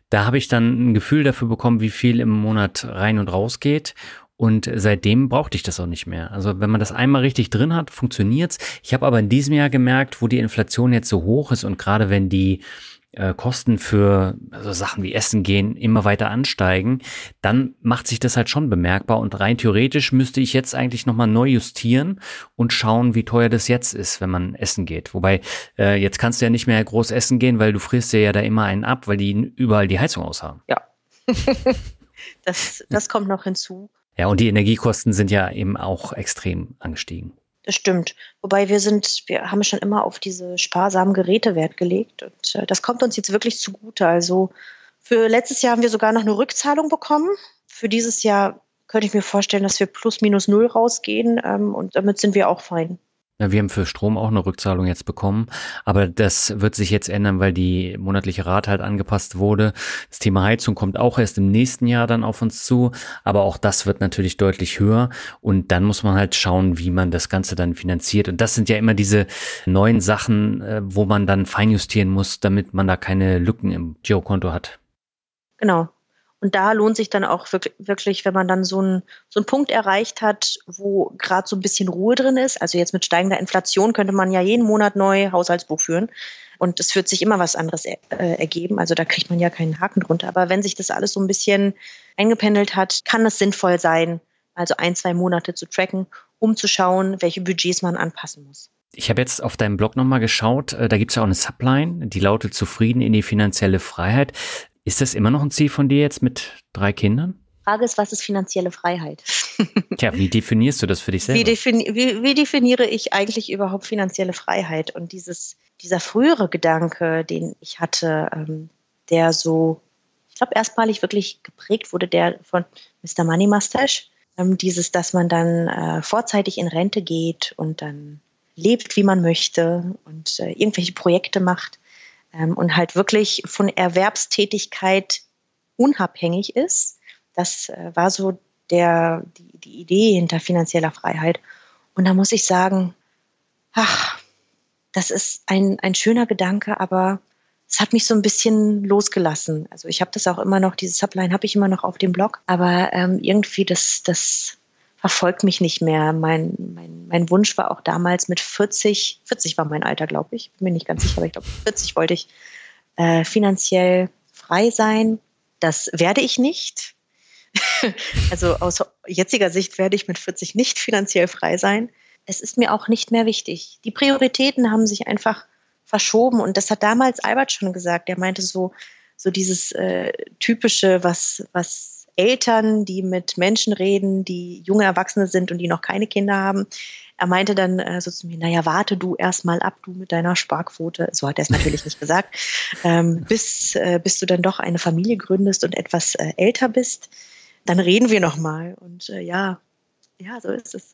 da habe ich dann ein Gefühl dafür bekommen, wie viel im Monat rein und raus geht. Und seitdem brauchte ich das auch nicht mehr. Also wenn man das einmal richtig drin hat, funktioniert's. Ich habe aber in diesem Jahr gemerkt, wo die Inflation jetzt so hoch ist und gerade wenn die äh, Kosten für also Sachen wie Essen gehen immer weiter ansteigen, dann macht sich das halt schon bemerkbar und rein theoretisch müsste ich jetzt eigentlich nochmal neu justieren und schauen, wie teuer das jetzt ist, wenn man essen geht. Wobei, äh, jetzt kannst du ja nicht mehr groß essen gehen, weil du frisst dir ja da immer einen ab, weil die überall die Heizung aushaben. Ja. das, das kommt noch hinzu. Ja, und die Energiekosten sind ja eben auch extrem angestiegen. Das stimmt. Wobei wir sind, wir haben schon immer auf diese sparsamen Geräte Wert gelegt und äh, das kommt uns jetzt wirklich zugute. Also für letztes Jahr haben wir sogar noch eine Rückzahlung bekommen. Für dieses Jahr könnte ich mir vorstellen, dass wir plus minus null rausgehen ähm, und damit sind wir auch fein. Ja, wir haben für Strom auch eine Rückzahlung jetzt bekommen, aber das wird sich jetzt ändern, weil die monatliche Rate halt angepasst wurde. Das Thema Heizung kommt auch erst im nächsten Jahr dann auf uns zu, aber auch das wird natürlich deutlich höher und dann muss man halt schauen, wie man das Ganze dann finanziert. Und das sind ja immer diese neuen Sachen, äh, wo man dann feinjustieren muss, damit man da keine Lücken im Girokonto hat. Genau. Und da lohnt sich dann auch wirklich, wenn man dann so einen, so einen Punkt erreicht hat, wo gerade so ein bisschen Ruhe drin ist. Also jetzt mit steigender Inflation könnte man ja jeden Monat neu Haushaltsbuch führen. Und es wird sich immer was anderes er, äh, ergeben. Also da kriegt man ja keinen Haken drunter. Aber wenn sich das alles so ein bisschen eingependelt hat, kann es sinnvoll sein, also ein, zwei Monate zu tracken, um zu schauen, welche Budgets man anpassen muss. Ich habe jetzt auf deinem Blog nochmal geschaut, äh, da gibt es ja auch eine Subline, die lautet Zufrieden in die finanzielle Freiheit. Ist das immer noch ein Ziel von dir jetzt mit drei Kindern? Frage ist, was ist finanzielle Freiheit? Tja, wie definierst du das für dich selber? Wie, defini wie, wie definiere ich eigentlich überhaupt finanzielle Freiheit? Und dieses, dieser frühere Gedanke, den ich hatte, ähm, der so, ich glaube, erstmalig wirklich geprägt wurde, der von Mr. Money Mustache, ähm, dieses, dass man dann äh, vorzeitig in Rente geht und dann lebt, wie man möchte und äh, irgendwelche Projekte macht ähm, und halt wirklich von Erwerbstätigkeit unabhängig ist. Das äh, war so der, die, die Idee hinter finanzieller Freiheit. Und da muss ich sagen, ach, das ist ein, ein schöner Gedanke, aber es hat mich so ein bisschen losgelassen. Also ich habe das auch immer noch, diese Subline habe ich immer noch auf dem Blog, aber ähm, irgendwie das, das verfolgt mich nicht mehr. Mein, mein, mein Wunsch war auch damals mit 40, 40 war mein Alter, glaube ich, bin mir nicht ganz sicher, aber ich glaube, 40 wollte ich äh, finanziell frei sein. Das werde ich nicht. also aus jetziger Sicht werde ich mit 40 nicht finanziell frei sein. Es ist mir auch nicht mehr wichtig. Die Prioritäten haben sich einfach verschoben und das hat damals Albert schon gesagt. Er meinte so, so dieses äh, typische, was, was Eltern, die mit Menschen reden, die junge Erwachsene sind und die noch keine Kinder haben. Er meinte dann äh, so zu mir, naja, warte du erst mal ab, du mit deiner Sparquote, so hat er es natürlich nicht gesagt, ähm, bis, äh, bis du dann doch eine Familie gründest und etwas äh, älter bist, dann reden wir noch mal. Und äh, ja, ja, so ist es.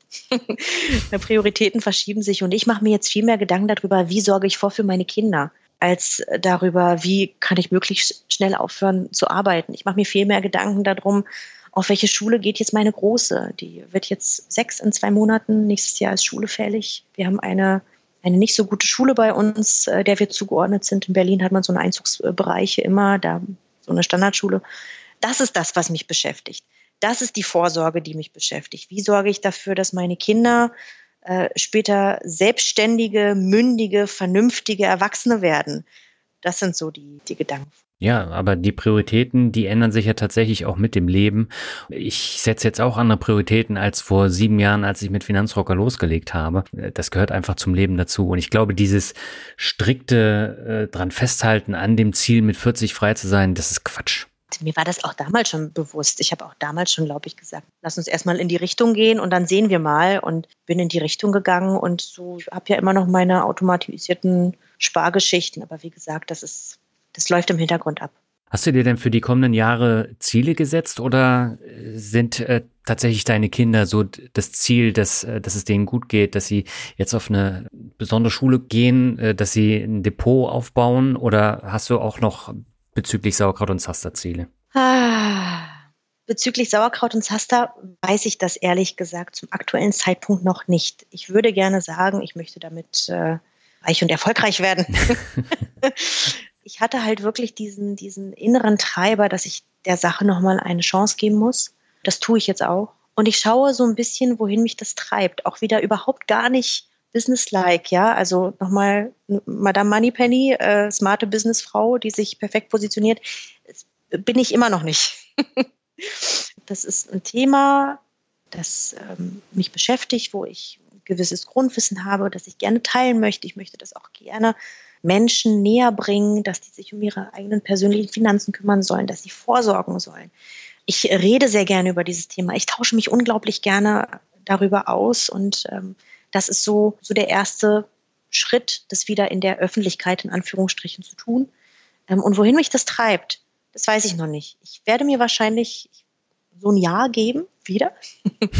Prioritäten verschieben sich und ich mache mir jetzt viel mehr Gedanken darüber, wie sorge ich vor für meine Kinder als darüber, wie kann ich möglichst schnell aufhören zu arbeiten. Ich mache mir viel mehr Gedanken darum, auf welche Schule geht jetzt meine Große. Die wird jetzt sechs in zwei Monaten, nächstes Jahr ist Schule fällig. Wir haben eine, eine nicht so gute Schule bei uns, äh, der wir zugeordnet sind. In Berlin hat man so eine Einzugsbereiche immer, da so eine Standardschule. Das ist das, was mich beschäftigt. Das ist die Vorsorge, die mich beschäftigt. Wie sorge ich dafür, dass meine Kinder äh, später selbstständige, mündige, vernünftige Erwachsene werden. Das sind so die, die Gedanken. Ja, aber die Prioritäten, die ändern sich ja tatsächlich auch mit dem Leben. Ich setze jetzt auch andere Prioritäten als vor sieben Jahren, als ich mit Finanzrocker losgelegt habe. Das gehört einfach zum Leben dazu. Und ich glaube, dieses strikte äh, dran festhalten, an dem Ziel mit 40 frei zu sein, das ist Quatsch mir war das auch damals schon bewusst. Ich habe auch damals schon, glaube ich, gesagt, lass uns erstmal in die Richtung gehen und dann sehen wir mal. Und bin in die Richtung gegangen und so habe ja immer noch meine automatisierten Spargeschichten. Aber wie gesagt, das ist, das läuft im Hintergrund ab. Hast du dir denn für die kommenden Jahre Ziele gesetzt oder sind äh, tatsächlich deine Kinder so das Ziel, dass, äh, dass es denen gut geht, dass sie jetzt auf eine besondere Schule gehen, äh, dass sie ein Depot aufbauen oder hast du auch noch bezüglich Sauerkraut und Zasterziele? Ah, bezüglich Sauerkraut und Zaster weiß ich das ehrlich gesagt zum aktuellen Zeitpunkt noch nicht. Ich würde gerne sagen, ich möchte damit äh, reich und erfolgreich werden. ich hatte halt wirklich diesen, diesen inneren Treiber, dass ich der Sache nochmal eine Chance geben muss. Das tue ich jetzt auch. Und ich schaue so ein bisschen, wohin mich das treibt. Auch wieder überhaupt gar nicht businesslike, ja. Also nochmal Madame Moneypenny, äh, smarte Businessfrau, die sich perfekt positioniert, bin ich immer noch nicht. das ist ein Thema, das ähm, mich beschäftigt, wo ich ein gewisses Grundwissen habe, das ich gerne teilen möchte. Ich möchte das auch gerne Menschen näher bringen, dass die sich um ihre eigenen persönlichen Finanzen kümmern sollen, dass sie vorsorgen sollen. Ich rede sehr gerne über dieses Thema. Ich tausche mich unglaublich gerne darüber aus und ähm, das ist so, so der erste Schritt, das wieder in der Öffentlichkeit in Anführungsstrichen zu tun. Ähm, und wohin mich das treibt, das weiß ich noch nicht. Ich werde mir wahrscheinlich so ein Jahr geben, wieder.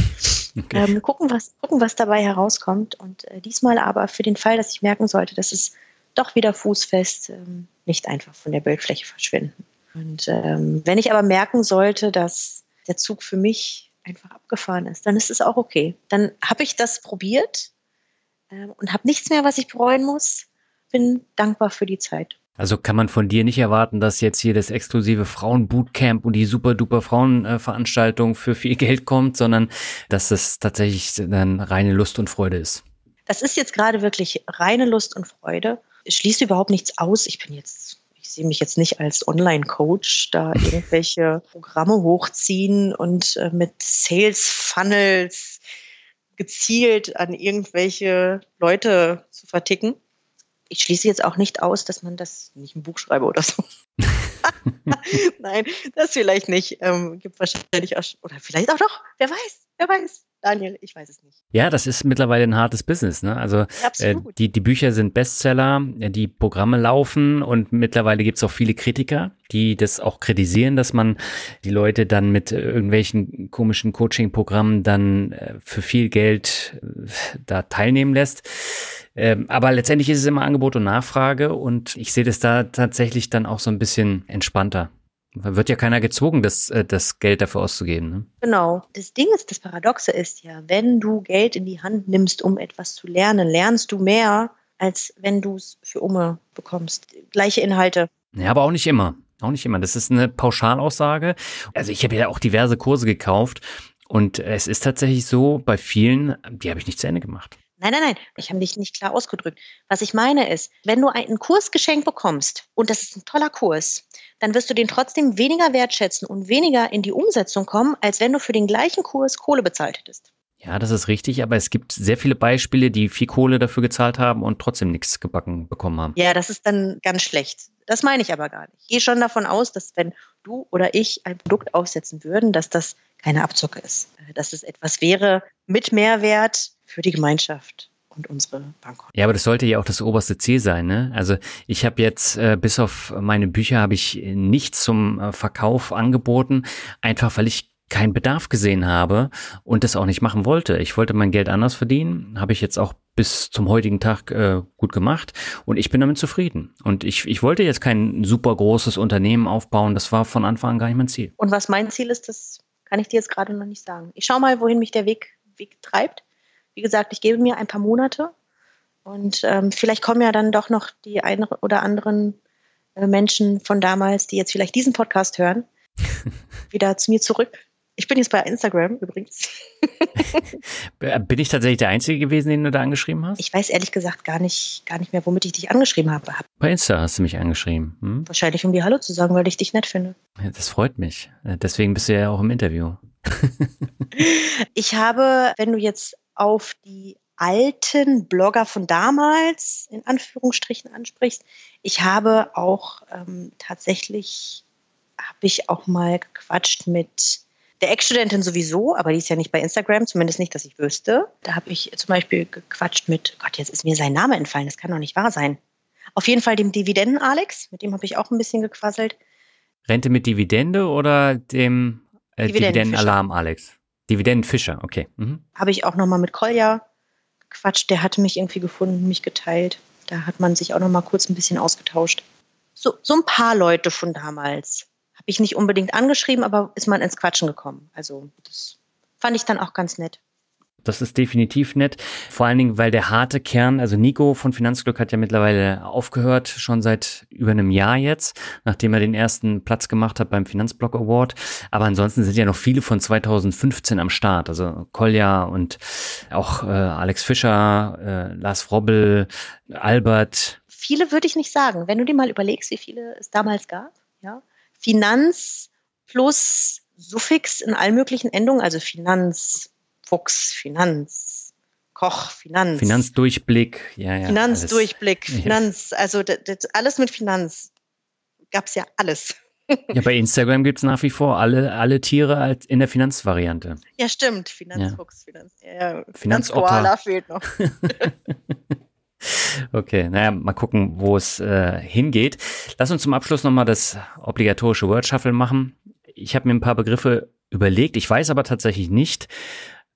Okay. ähm, gucken, was, gucken, was dabei herauskommt. Und äh, diesmal aber für den Fall, dass ich merken sollte, dass es doch wieder fußfest, ähm, nicht einfach von der Bildfläche verschwinden. Und ähm, wenn ich aber merken sollte, dass der Zug für mich einfach abgefahren ist, dann ist es auch okay. Dann habe ich das probiert äh, und habe nichts mehr, was ich bereuen muss. Bin dankbar für die Zeit. Also kann man von dir nicht erwarten, dass jetzt hier das exklusive Frauenbootcamp und die super duper Frauenveranstaltung für viel Geld kommt, sondern dass es tatsächlich dann reine Lust und Freude ist. Das ist jetzt gerade wirklich reine Lust und Freude. Es schließt überhaupt nichts aus. Ich bin jetzt ich sehe mich jetzt nicht als Online-Coach, da irgendwelche Programme hochziehen und äh, mit Sales-Funnels gezielt an irgendwelche Leute zu verticken. Ich schließe jetzt auch nicht aus, dass man das nicht im Buch schreibe oder so. Nein, das vielleicht nicht. Ähm, gibt wahrscheinlich auch, oder vielleicht auch doch, wer weiß, wer weiß. Daniel, ich weiß es nicht. Ja, das ist mittlerweile ein hartes Business. Ne? Also äh, die, die Bücher sind Bestseller, die Programme laufen und mittlerweile gibt es auch viele Kritiker, die das auch kritisieren, dass man die Leute dann mit irgendwelchen komischen Coaching-Programmen dann äh, für viel Geld äh, da teilnehmen lässt. Ähm, aber letztendlich ist es immer Angebot und Nachfrage und ich sehe das da tatsächlich dann auch so ein bisschen entspannter. Wird ja keiner gezwungen, das, äh, das Geld dafür auszugeben. Ne? Genau. Das Ding ist, das Paradoxe ist ja, wenn du Geld in die Hand nimmst, um etwas zu lernen, lernst du mehr, als wenn du es für Umme bekommst. Gleiche Inhalte. Ja, aber auch nicht immer. Auch nicht immer. Das ist eine Pauschalaussage. Also ich habe ja auch diverse Kurse gekauft und es ist tatsächlich so, bei vielen, die habe ich nicht zu Ende gemacht. Nein, nein, nein, ich habe mich nicht klar ausgedrückt. Was ich meine ist, wenn du einen Kurs geschenkt bekommst und das ist ein toller Kurs, dann wirst du den trotzdem weniger wertschätzen und weniger in die Umsetzung kommen, als wenn du für den gleichen Kurs Kohle bezahlt hättest. Ja, das ist richtig, aber es gibt sehr viele Beispiele, die viel Kohle dafür gezahlt haben und trotzdem nichts gebacken bekommen haben. Ja, das ist dann ganz schlecht. Das meine ich aber gar nicht. Ich gehe schon davon aus, dass wenn du oder ich ein Produkt aufsetzen würden, dass das keine Abzocke ist. Dass es etwas wäre mit Mehrwert für die Gemeinschaft und unsere Bankkonten. Ja, aber das sollte ja auch das oberste Ziel sein. Ne? Also ich habe jetzt äh, bis auf meine Bücher habe ich nichts zum äh, Verkauf angeboten, einfach weil ich keinen Bedarf gesehen habe und das auch nicht machen wollte. Ich wollte mein Geld anders verdienen, habe ich jetzt auch bis zum heutigen Tag äh, gut gemacht und ich bin damit zufrieden. Und ich, ich wollte jetzt kein super großes Unternehmen aufbauen, das war von Anfang an gar nicht mein Ziel. Und was mein Ziel ist, das kann ich dir jetzt gerade noch nicht sagen. Ich schaue mal, wohin mich der Weg, Weg treibt. Wie gesagt, ich gebe mir ein paar Monate und ähm, vielleicht kommen ja dann doch noch die ein oder anderen äh, Menschen von damals, die jetzt vielleicht diesen Podcast hören, wieder zu mir zurück ich bin jetzt bei Instagram übrigens. bin ich tatsächlich der Einzige gewesen, den du da angeschrieben hast? Ich weiß ehrlich gesagt gar nicht, gar nicht mehr, womit ich dich angeschrieben habe. Bei Insta hast du mich angeschrieben. Hm? Wahrscheinlich, um dir Hallo zu sagen, weil ich dich nett finde. Ja, das freut mich. Äh, deswegen bist du ja auch im Interview. ich habe, wenn du jetzt auf die alten Blogger von damals in Anführungsstrichen ansprichst, ich habe auch ähm, tatsächlich, habe ich auch mal gequatscht mit der Ex-Studentin sowieso, aber die ist ja nicht bei Instagram, zumindest nicht, dass ich wüsste. Da habe ich zum Beispiel gequatscht mit, Gott, jetzt ist mir sein Name entfallen, das kann doch nicht wahr sein. Auf jeden Fall dem Dividenden-Alex, mit dem habe ich auch ein bisschen gequasselt. Rente mit Dividende oder dem äh, Dividenden-Alarm-Alex? Dividendenfischer, okay. Mhm. Habe ich auch nochmal mit Kolja gequatscht, der hatte mich irgendwie gefunden, mich geteilt. Da hat man sich auch nochmal kurz ein bisschen ausgetauscht. So, so ein paar Leute von damals ich nicht unbedingt angeschrieben, aber ist man ins Quatschen gekommen. Also das fand ich dann auch ganz nett. Das ist definitiv nett. Vor allen Dingen, weil der harte Kern, also Nico von Finanzglück hat ja mittlerweile aufgehört, schon seit über einem Jahr jetzt, nachdem er den ersten Platz gemacht hat beim Finanzblock Award. Aber ansonsten sind ja noch viele von 2015 am Start. Also Kolja und auch äh, Alex Fischer, äh, Lars Robbel, Albert. Viele würde ich nicht sagen. Wenn du dir mal überlegst, wie viele es damals gab, ja. Finanz plus Suffix in allen möglichen Endungen, also Finanz, Fuchs, Finanz, Koch, Finanz. Finanzdurchblick, ja, ja. Finanzdurchblick, alles. Finanz, also das, das, alles mit Finanz gab es ja alles. Ja, bei Instagram gibt es nach wie vor alle, alle Tiere als in der Finanzvariante. Ja, stimmt. Finanzfuchs, ja. Finanz, ja, Finanzkoala fehlt noch. Okay, naja, mal gucken, wo es äh, hingeht. Lass uns zum Abschluss nochmal das obligatorische Word Shuffle machen. Ich habe mir ein paar Begriffe überlegt. Ich weiß aber tatsächlich nicht,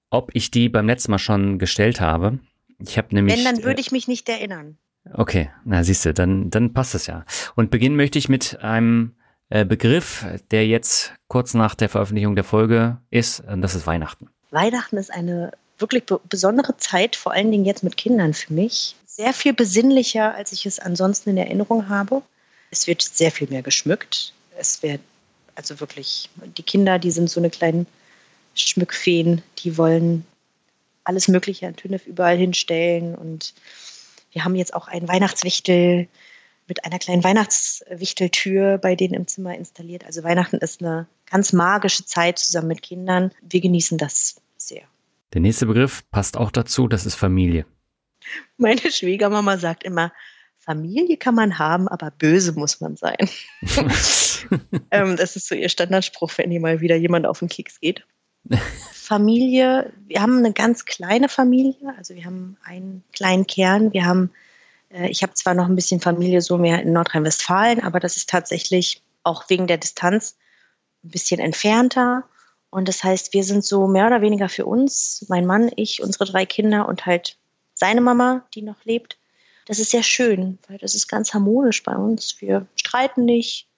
ob ich die beim letzten Mal schon gestellt habe. Ich habe nämlich. Wenn, dann würde ich mich nicht erinnern. Okay, na siehst du, dann, dann passt es ja. Und beginnen möchte ich mit einem äh, Begriff, der jetzt kurz nach der Veröffentlichung der Folge ist, und das ist Weihnachten. Weihnachten ist eine wirklich besondere Zeit, vor allen Dingen jetzt mit Kindern für mich. Sehr viel besinnlicher, als ich es ansonsten in Erinnerung habe. Es wird sehr viel mehr geschmückt. Es wird also wirklich, die Kinder, die sind so eine kleinen Schmückfeen, die wollen alles Mögliche an TÜNEF überall hinstellen. Und wir haben jetzt auch einen Weihnachtswichtel mit einer kleinen Weihnachtswichteltür bei denen im Zimmer installiert. Also Weihnachten ist eine ganz magische Zeit zusammen mit Kindern. Wir genießen das sehr. Der nächste Begriff passt auch dazu, das ist Familie. Meine Schwiegermama sagt immer, Familie kann man haben, aber böse muss man sein. ähm, das ist so ihr Standardspruch, wenn ihr mal wieder jemand auf den Keks geht. Familie, wir haben eine ganz kleine Familie, also wir haben einen kleinen Kern. Wir haben, äh, ich habe zwar noch ein bisschen Familie so mehr in Nordrhein-Westfalen, aber das ist tatsächlich auch wegen der Distanz ein bisschen entfernter. Und das heißt, wir sind so mehr oder weniger für uns, mein Mann, ich, unsere drei Kinder und halt seine Mama, die noch lebt. Das ist sehr schön, weil das ist ganz harmonisch bei uns. Wir streiten nicht,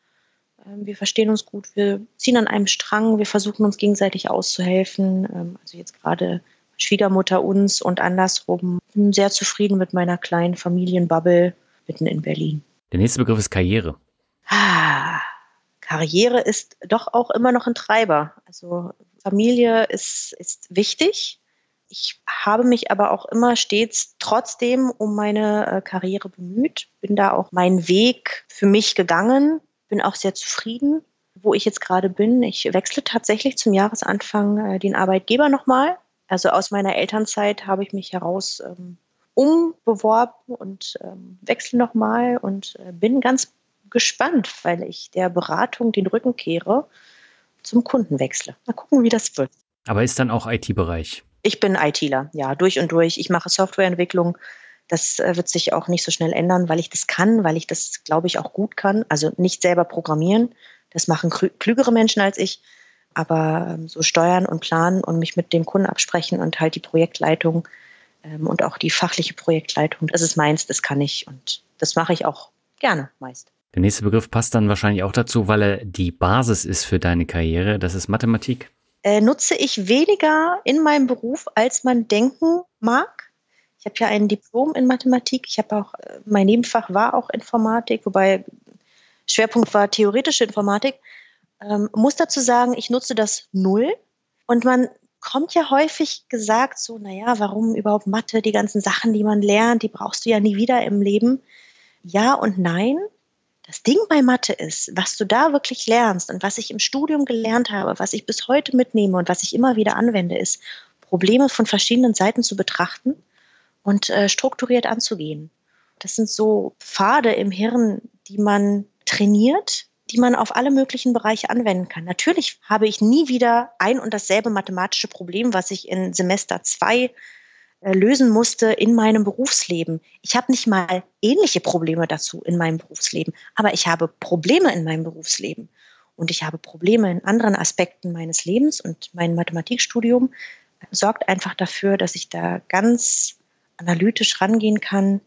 wir verstehen uns gut, wir ziehen an einem Strang, wir versuchen uns gegenseitig auszuhelfen. Ähm, also jetzt gerade Schwiegermutter uns und andersrum. Ich Bin sehr zufrieden mit meiner kleinen Familienbubble mitten in Berlin. Der nächste Begriff ist Karriere. Ah, Karriere ist doch auch immer noch ein Treiber. Also Familie ist, ist wichtig. Ich habe mich aber auch immer stets trotzdem um meine äh, Karriere bemüht, bin da auch meinen Weg für mich gegangen, bin auch sehr zufrieden, wo ich jetzt gerade bin. Ich wechsle tatsächlich zum Jahresanfang äh, den Arbeitgeber nochmal. Also aus meiner Elternzeit habe ich mich heraus ähm, umbeworben und ähm, wechsle nochmal und äh, bin ganz gespannt, weil ich der Beratung den Rücken kehre, zum Kunden wechsle. Mal gucken, wie das wird. Aber ist dann auch IT-Bereich? Ich bin ITler, ja, durch und durch. Ich mache Softwareentwicklung das äh, wird sich auch nicht so schnell ändern, weil ich das kann, weil ich das, glaube ich, auch gut kann. Also nicht selber programmieren. Das machen klügere Menschen als ich. Aber ähm, so steuern und planen und mich mit dem Kunden absprechen und halt die Projektleitung ähm, und auch die fachliche Projektleitung, das ist meins, das kann ich. Und das mache ich auch gerne meist. Der nächste Begriff passt dann wahrscheinlich auch dazu, weil er die Basis ist für deine Karriere. Das ist Mathematik. Äh, nutze ich weniger in meinem Beruf, als man denken mag. Ich habe ja ein Diplom in Mathematik. Ich habe auch, äh, mein Nebenfach war auch Informatik, wobei Schwerpunkt war theoretische Informatik. Ähm, muss dazu sagen, ich nutze das null. Und man kommt ja häufig gesagt so, naja, warum überhaupt Mathe? Die ganzen Sachen, die man lernt, die brauchst du ja nie wieder im Leben. Ja und nein. Das Ding bei Mathe ist, was du da wirklich lernst und was ich im Studium gelernt habe, was ich bis heute mitnehme und was ich immer wieder anwende, ist, Probleme von verschiedenen Seiten zu betrachten und äh, strukturiert anzugehen. Das sind so Pfade im Hirn, die man trainiert, die man auf alle möglichen Bereiche anwenden kann. Natürlich habe ich nie wieder ein und dasselbe mathematische Problem, was ich in Semester zwei äh, lösen musste in meinem Berufsleben. Ich habe nicht mal ähnliche Probleme dazu in meinem Berufsleben, aber ich habe Probleme in meinem Berufsleben und ich habe Probleme in anderen Aspekten meines Lebens und mein Mathematikstudium sorgt einfach dafür, dass ich da ganz analytisch rangehen kann,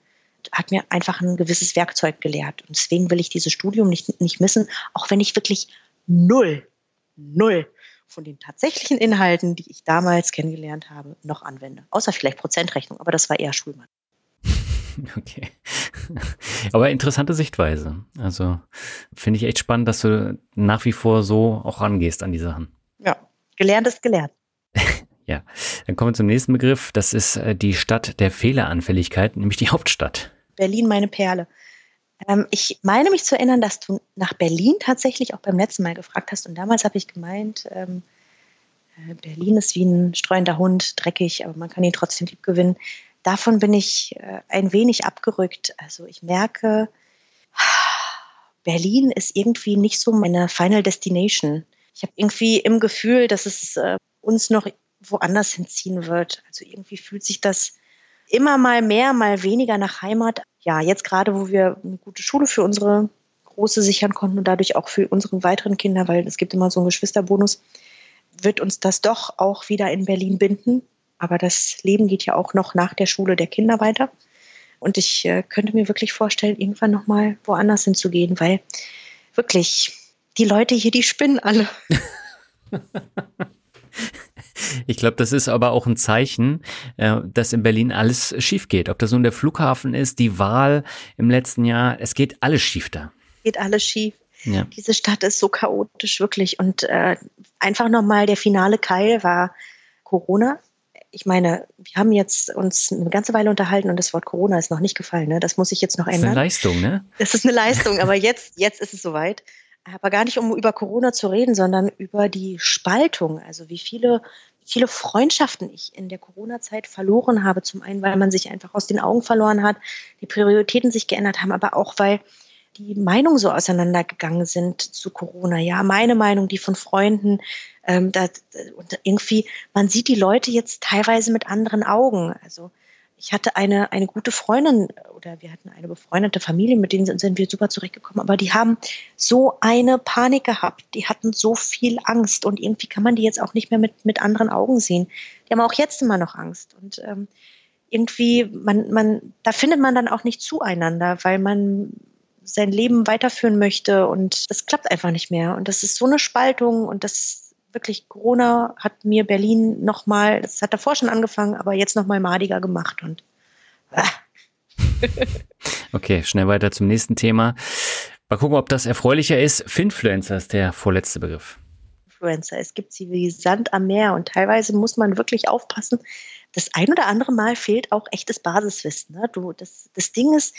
hat mir einfach ein gewisses Werkzeug gelehrt. Und deswegen will ich dieses Studium nicht, nicht missen, auch wenn ich wirklich null, null von den tatsächlichen Inhalten, die ich damals kennengelernt habe, noch anwende. Außer vielleicht Prozentrechnung, aber das war eher Schulmann. Okay. Aber interessante Sichtweise. Also finde ich echt spannend, dass du nach wie vor so auch rangehst an die Sachen. Ja, gelernt ist gelernt. Ja, dann kommen wir zum nächsten Begriff. Das ist äh, die Stadt der Fehleranfälligkeit, nämlich die Hauptstadt. Berlin, meine Perle. Ähm, ich meine mich zu erinnern, dass du nach Berlin tatsächlich auch beim letzten Mal gefragt hast. Und damals habe ich gemeint, ähm, äh, Berlin ist wie ein streuender Hund, dreckig, aber man kann ihn trotzdem lieb gewinnen. Davon bin ich äh, ein wenig abgerückt. Also ich merke, Berlin ist irgendwie nicht so meine Final Destination. Ich habe irgendwie im Gefühl, dass es äh, uns noch woanders hinziehen wird. Also irgendwie fühlt sich das immer mal mehr, mal weniger nach Heimat. Ja, jetzt gerade, wo wir eine gute Schule für unsere Große sichern konnten und dadurch auch für unsere weiteren Kinder, weil es gibt immer so einen Geschwisterbonus, wird uns das doch auch wieder in Berlin binden. Aber das Leben geht ja auch noch nach der Schule der Kinder weiter. Und ich äh, könnte mir wirklich vorstellen, irgendwann nochmal woanders hinzugehen, weil wirklich die Leute hier, die spinnen alle. Ich glaube, das ist aber auch ein Zeichen, äh, dass in Berlin alles schief geht. Ob das nun der Flughafen ist, die Wahl im letzten Jahr, es geht alles schief da. Geht alles schief. Ja. Diese Stadt ist so chaotisch, wirklich. Und äh, einfach nochmal der finale Keil war Corona. Ich meine, wir haben jetzt uns eine ganze Weile unterhalten und das Wort Corona ist noch nicht gefallen. Ne? Das muss ich jetzt noch ändern. Das ist eine Leistung, ne? Das ist eine Leistung, aber jetzt, jetzt ist es soweit aber gar nicht, um über Corona zu reden, sondern über die Spaltung. Also wie viele, viele Freundschaften ich in der Corona-Zeit verloren habe. Zum einen, weil man sich einfach aus den Augen verloren hat, die Prioritäten sich geändert haben, aber auch, weil die Meinungen so auseinandergegangen sind zu Corona. Ja, meine Meinung, die von Freunden. Ähm, da, und irgendwie, man sieht die Leute jetzt teilweise mit anderen Augen. Also ich hatte eine, eine gute Freundin oder wir hatten eine befreundete Familie, mit denen sind wir super zurechtgekommen, aber die haben so eine Panik gehabt, die hatten so viel Angst und irgendwie kann man die jetzt auch nicht mehr mit, mit anderen Augen sehen. Die haben auch jetzt immer noch Angst und ähm, irgendwie, man, man, da findet man dann auch nicht zueinander, weil man sein Leben weiterführen möchte und das klappt einfach nicht mehr und das ist so eine Spaltung und das wirklich Corona hat mir Berlin nochmal, das hat davor schon angefangen, aber jetzt nochmal madiger gemacht und ah. Okay, schnell weiter zum nächsten Thema. Mal gucken, ob das erfreulicher ist. Finfluencer ist der vorletzte Begriff. Influencer. Es gibt sie wie Sand am Meer und teilweise muss man wirklich aufpassen. Das ein oder andere Mal fehlt auch echtes Basiswissen. Ne? Du, das, das Ding ist,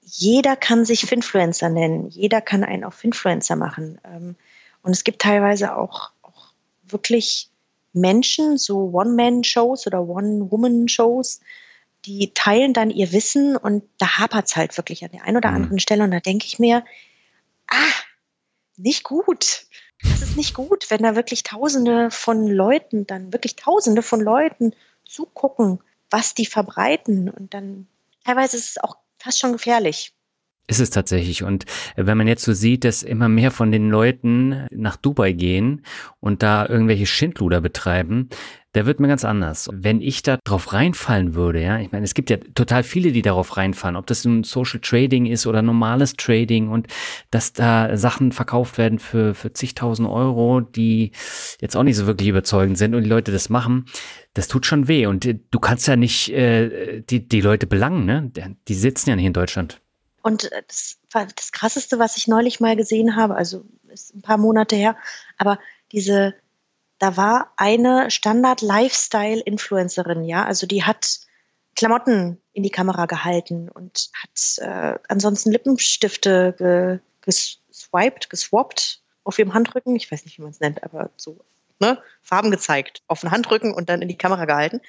jeder kann sich Finfluencer nennen. Jeder kann einen auf Finfluencer machen. Ähm, und es gibt teilweise auch wirklich Menschen, so One-Man-Shows oder One-Woman-Shows, die teilen dann ihr Wissen und da hapert es halt wirklich an der einen oder mhm. anderen Stelle. Und da denke ich mir, ah, nicht gut. Das ist nicht gut, wenn da wirklich Tausende von Leuten, dann wirklich Tausende von Leuten zugucken, was die verbreiten. Und dann teilweise ist es auch fast schon gefährlich. Ist es tatsächlich. Und wenn man jetzt so sieht, dass immer mehr von den Leuten nach Dubai gehen und da irgendwelche Schindluder betreiben, da wird mir ganz anders. Wenn ich da drauf reinfallen würde, ja, ich meine, es gibt ja total viele, die darauf reinfallen, ob das nun Social Trading ist oder normales Trading und dass da Sachen verkauft werden für, für zigtausend Euro, die jetzt auch nicht so wirklich überzeugend sind und die Leute das machen, das tut schon weh. Und du kannst ja nicht äh, die, die Leute belangen, ne? Die sitzen ja nicht in Deutschland. Und äh, das war das Krasseste, was ich neulich mal gesehen habe, also ist ein paar Monate her, aber diese, da war eine Standard-Lifestyle-Influencerin, ja, also die hat Klamotten in die Kamera gehalten und hat äh, ansonsten Lippenstifte ge, geswiped, geswappt auf ihrem Handrücken, ich weiß nicht, wie man es nennt, aber so ne, Farben gezeigt auf den Handrücken und dann in die Kamera gehalten.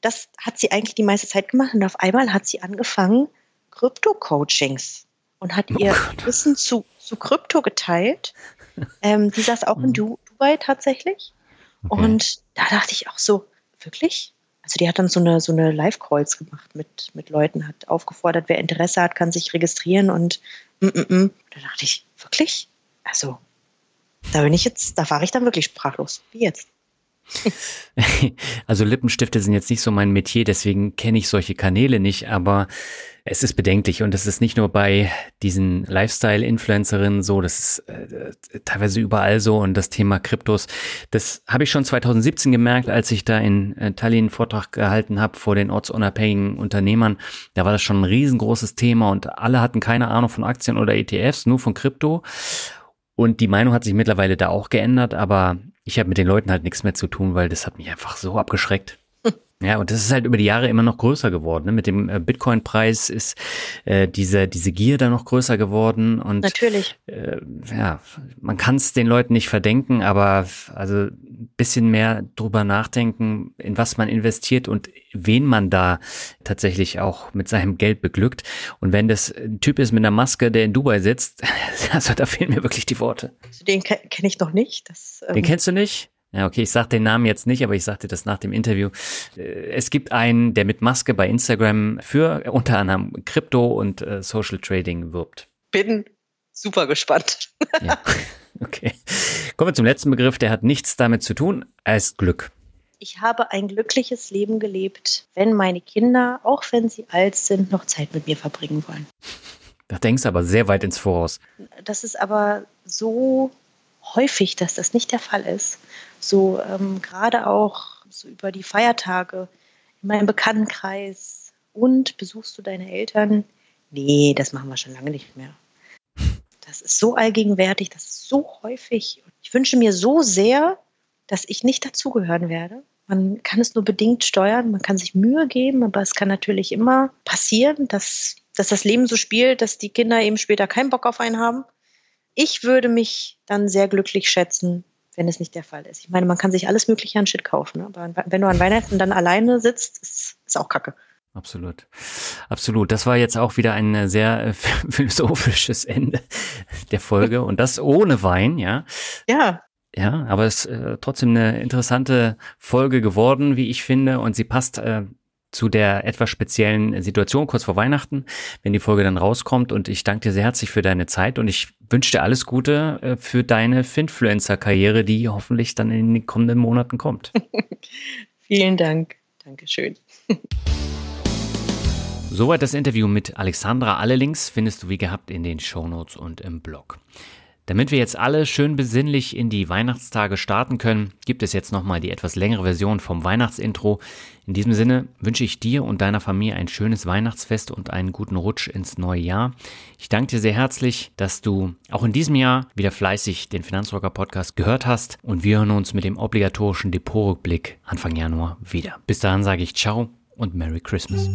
Das hat sie eigentlich die meiste Zeit gemacht und auf einmal hat sie angefangen, Krypto-Coachings und hat oh ihr Gott. Wissen zu, zu Krypto geteilt. Ähm, die saß auch in mhm. du Dubai tatsächlich. Okay. Und da dachte ich auch so, wirklich? Also die hat dann so eine, so eine Live-Calls gemacht mit, mit Leuten, hat aufgefordert, wer Interesse hat, kann sich registrieren und mm, mm, mm. da dachte ich, wirklich? Also, da bin ich jetzt, da war ich dann wirklich sprachlos. Wie jetzt? also Lippenstifte sind jetzt nicht so mein Metier, deswegen kenne ich solche Kanäle nicht, aber es ist bedenklich und es ist nicht nur bei diesen Lifestyle-Influencerinnen so, das ist äh, teilweise überall so und das Thema Kryptos, das habe ich schon 2017 gemerkt, als ich da in äh, Tallinn einen Vortrag gehalten habe vor den ortsunabhängigen Unternehmern. Da war das schon ein riesengroßes Thema und alle hatten keine Ahnung von Aktien oder ETFs, nur von Krypto. Und die Meinung hat sich mittlerweile da auch geändert, aber ich habe mit den Leuten halt nichts mehr zu tun, weil das hat mich einfach so abgeschreckt. Ja, und das ist halt über die Jahre immer noch größer geworden. Ne? Mit dem äh, Bitcoin-Preis ist äh, diese, diese Gier da noch größer geworden. Und, Natürlich. Äh, ja, man kann es den Leuten nicht verdenken, aber also ein bisschen mehr drüber nachdenken, in was man investiert und wen man da tatsächlich auch mit seinem Geld beglückt. Und wenn das ein Typ ist mit einer Maske, der in Dubai sitzt, also da fehlen mir wirklich die Worte. Den kenne ich noch nicht. Das, ähm den kennst du nicht? Ja, okay, ich sage den Namen jetzt nicht, aber ich sagte das nach dem Interview. Äh, es gibt einen, der mit Maske bei Instagram für unter anderem Krypto und äh, Social Trading wirbt. Bin super gespannt. Ja. Okay. Kommen wir zum letzten Begriff, der hat nichts damit zu tun, er ist Glück. Ich habe ein glückliches Leben gelebt, wenn meine Kinder, auch wenn sie alt sind, noch Zeit mit mir verbringen wollen. Da denkst du aber sehr weit ins Voraus. Das ist aber so häufig, dass das nicht der Fall ist. So ähm, gerade auch so über die Feiertage in meinem Bekanntenkreis und besuchst du deine Eltern? Nee, das machen wir schon lange nicht mehr. Das ist so allgegenwärtig, das ist so häufig. Ich wünsche mir so sehr, dass ich nicht dazugehören werde. Man kann es nur bedingt steuern, man kann sich Mühe geben, aber es kann natürlich immer passieren, dass, dass das Leben so spielt, dass die Kinder eben später keinen Bock auf einen haben ich würde mich dann sehr glücklich schätzen, wenn es nicht der Fall ist. Ich meine, man kann sich alles Mögliche an Shit kaufen, ne? aber wenn du an Weihnachten dann alleine sitzt, ist, ist auch Kacke. Absolut. Absolut. Das war jetzt auch wieder ein sehr äh, philosophisches Ende der Folge und das ohne Wein, ja. Ja. Ja, aber es ist äh, trotzdem eine interessante Folge geworden, wie ich finde, und sie passt äh, zu der etwas speziellen Situation kurz vor Weihnachten, wenn die Folge dann rauskommt. Und ich danke dir sehr herzlich für deine Zeit und ich wünsche dir alles Gute äh, für deine Finfluencer-Karriere, die hoffentlich dann in den kommenden Monaten kommt. Vielen Dank. Dankeschön. Soweit das Interview mit Alexandra. Alle Links findest du wie gehabt in den Shownotes und im Blog. Damit wir jetzt alle schön besinnlich in die Weihnachtstage starten können, gibt es jetzt nochmal die etwas längere Version vom Weihnachtsintro. In diesem Sinne wünsche ich dir und deiner Familie ein schönes Weihnachtsfest und einen guten Rutsch ins neue Jahr. Ich danke dir sehr herzlich, dass du auch in diesem Jahr wieder fleißig den Finanzrocker Podcast gehört hast und wir hören uns mit dem obligatorischen Depotrückblick Anfang Januar wieder. Bis dahin sage ich ciao und Merry Christmas.